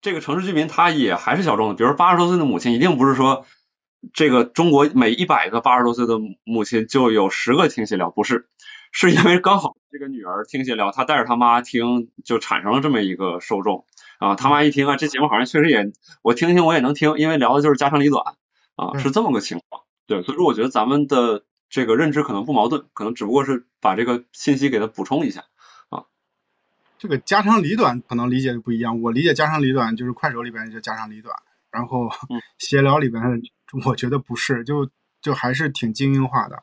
这个城市居民他也还是小众的。比如八十多岁的母亲，一定不是说这个中国每一百个八十多岁的母亲就有十个听协聊，不是，是因为刚好这个女儿听协聊，她带着她妈听，就产生了这么一个受众啊。他妈一听啊，这节目好像确实也我听听我也能听，因为聊的就是家长里短啊，是这么个情况。对，所以说我觉得咱们的。这个认知可能不矛盾，可能只不过是把这个信息给它补充一下啊。这个家长里短可能理解的不一样，我理解家长里短就是快手里边就家长里短，然后 闲聊里边我觉得不是，就就还是挺精英化的。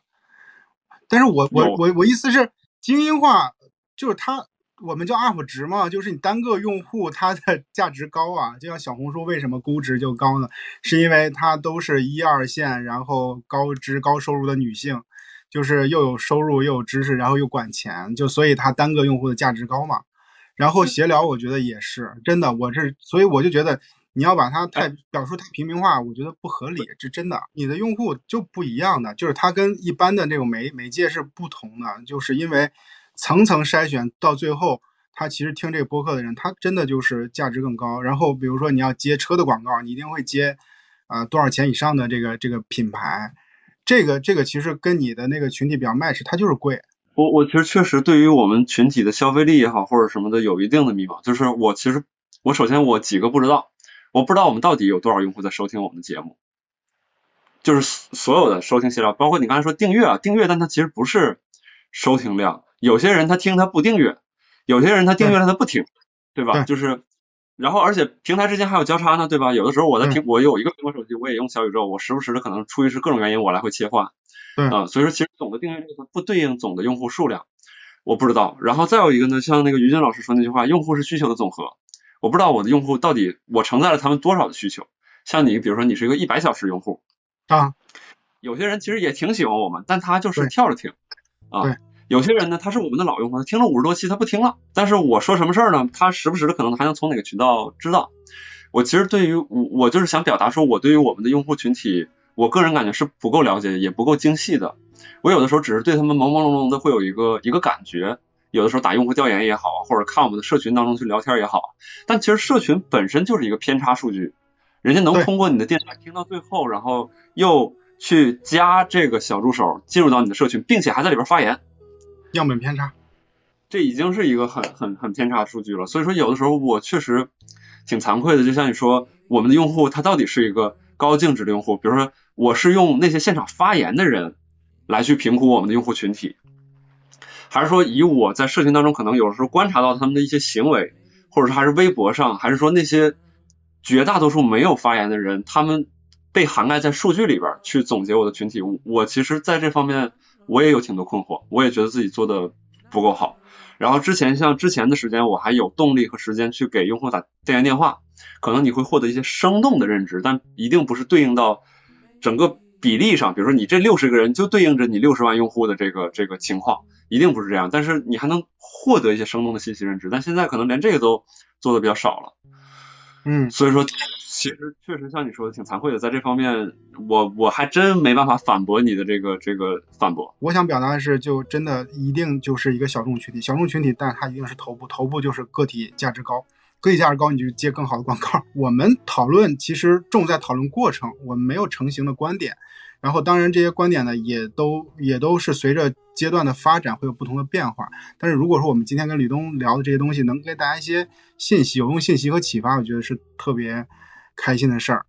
但是我我我我意思是精英化就是它。我们叫 UP 值嘛，就是你单个用户它的 价值高啊，就像小红书为什么估值就高呢？是因为它都是一二线，然后高知高收入的女性，就是又有收入又有知识，然后又管钱，就所以它单个用户的价值高嘛。然后闲聊我觉得也是真的，我这所以我就觉得你要把它太表述太平民化，我觉得不合理，这真的。你的用户就不一样的，就是它跟一般的那种媒媒介是不同的，就是因为。层层筛选到最后，他其实听这个播客的人，他真的就是价值更高。然后比如说你要接车的广告，你一定会接啊多少钱以上的这个这个品牌，这个这个其实跟你的那个群体比较 match，它就是贵。我我其实确实对于我们群体的消费力也好或者什么的有一定的迷茫，就是我其实我首先我几个不知道，我不知道我们到底有多少用户在收听我们的节目，就是所有的收听资料，包括你刚才说订阅啊订阅，但它其实不是收听量。有些人他听他不订阅，有些人他订阅了他不听，对吧？就是，然后而且平台之间还有交叉呢，对吧？有的时候我在听，我有一个苹果手机，我也用小宇宙，我时不时的可能出于是各种原因，我来回切换，啊，所以说其实总的订阅率它不对应总的用户数量，我不知道。然后再有一个呢，像那个于军老师说那句话，用户是需求的总和，我不知道我的用户到底我承载了他们多少的需求。像你比如说你是一个一百小时用户啊，有些人其实也挺喜欢我们，但他就是跳着听啊。有些人呢，他是我们的老用户，他听了五十多期，他不听了。但是我说什么事儿呢？他时不时的可能还能从哪个渠道知道。我其实对于我，我就是想表达说，我对于我们的用户群体，我个人感觉是不够了解，也不够精细的。我有的时候只是对他们朦朦胧胧的会有一个一个感觉。有的时候打用户调研也好，或者看我们的社群当中去聊天也好，但其实社群本身就是一个偏差数据。人家能通过你的电台听到最后，然后又去加这个小助手进入到你的社群，并且还在里边发言，样本偏差，这已经是一个很很很偏差数据了。所以说，有的时候我确实挺惭愧的。就像你说，我们的用户他到底是一个高净值的用户，比如说我是用那些现场发言的人来去评估我们的用户群体，还是说以我在社群当中可能有时候观察到他们的一些行为，或者是还是微博上，还是说那些绝大多数没有发言的人，他们。被涵盖在数据里边去总结我的群体，我其实在这方面我也有挺多困惑，我也觉得自己做的不够好。然后之前像之前的时间，我还有动力和时间去给用户打电言电话，可能你会获得一些生动的认知，但一定不是对应到整个比例上，比如说你这六十个人就对应着你六十万用户的这个这个情况，一定不是这样。但是你还能获得一些生动的信息认知，但现在可能连这个都做的比较少了。嗯，所以说。其实确实像你说的挺惭愧的，在这方面我我还真没办法反驳你的这个这个反驳。我想表达的是，就真的一定就是一个小众群体，小众群体，但它一定是头部，头部就是个体价值高，个体价值高你就接更好的广告。我们讨论其实重在讨论过程，我们没有成型的观点。然后当然这些观点呢，也都也都是随着阶段的发展会有不同的变化。但是如果说我们今天跟吕东聊的这些东西能给大家一些信息、有用信息和启发，我觉得是特别。开心的事儿。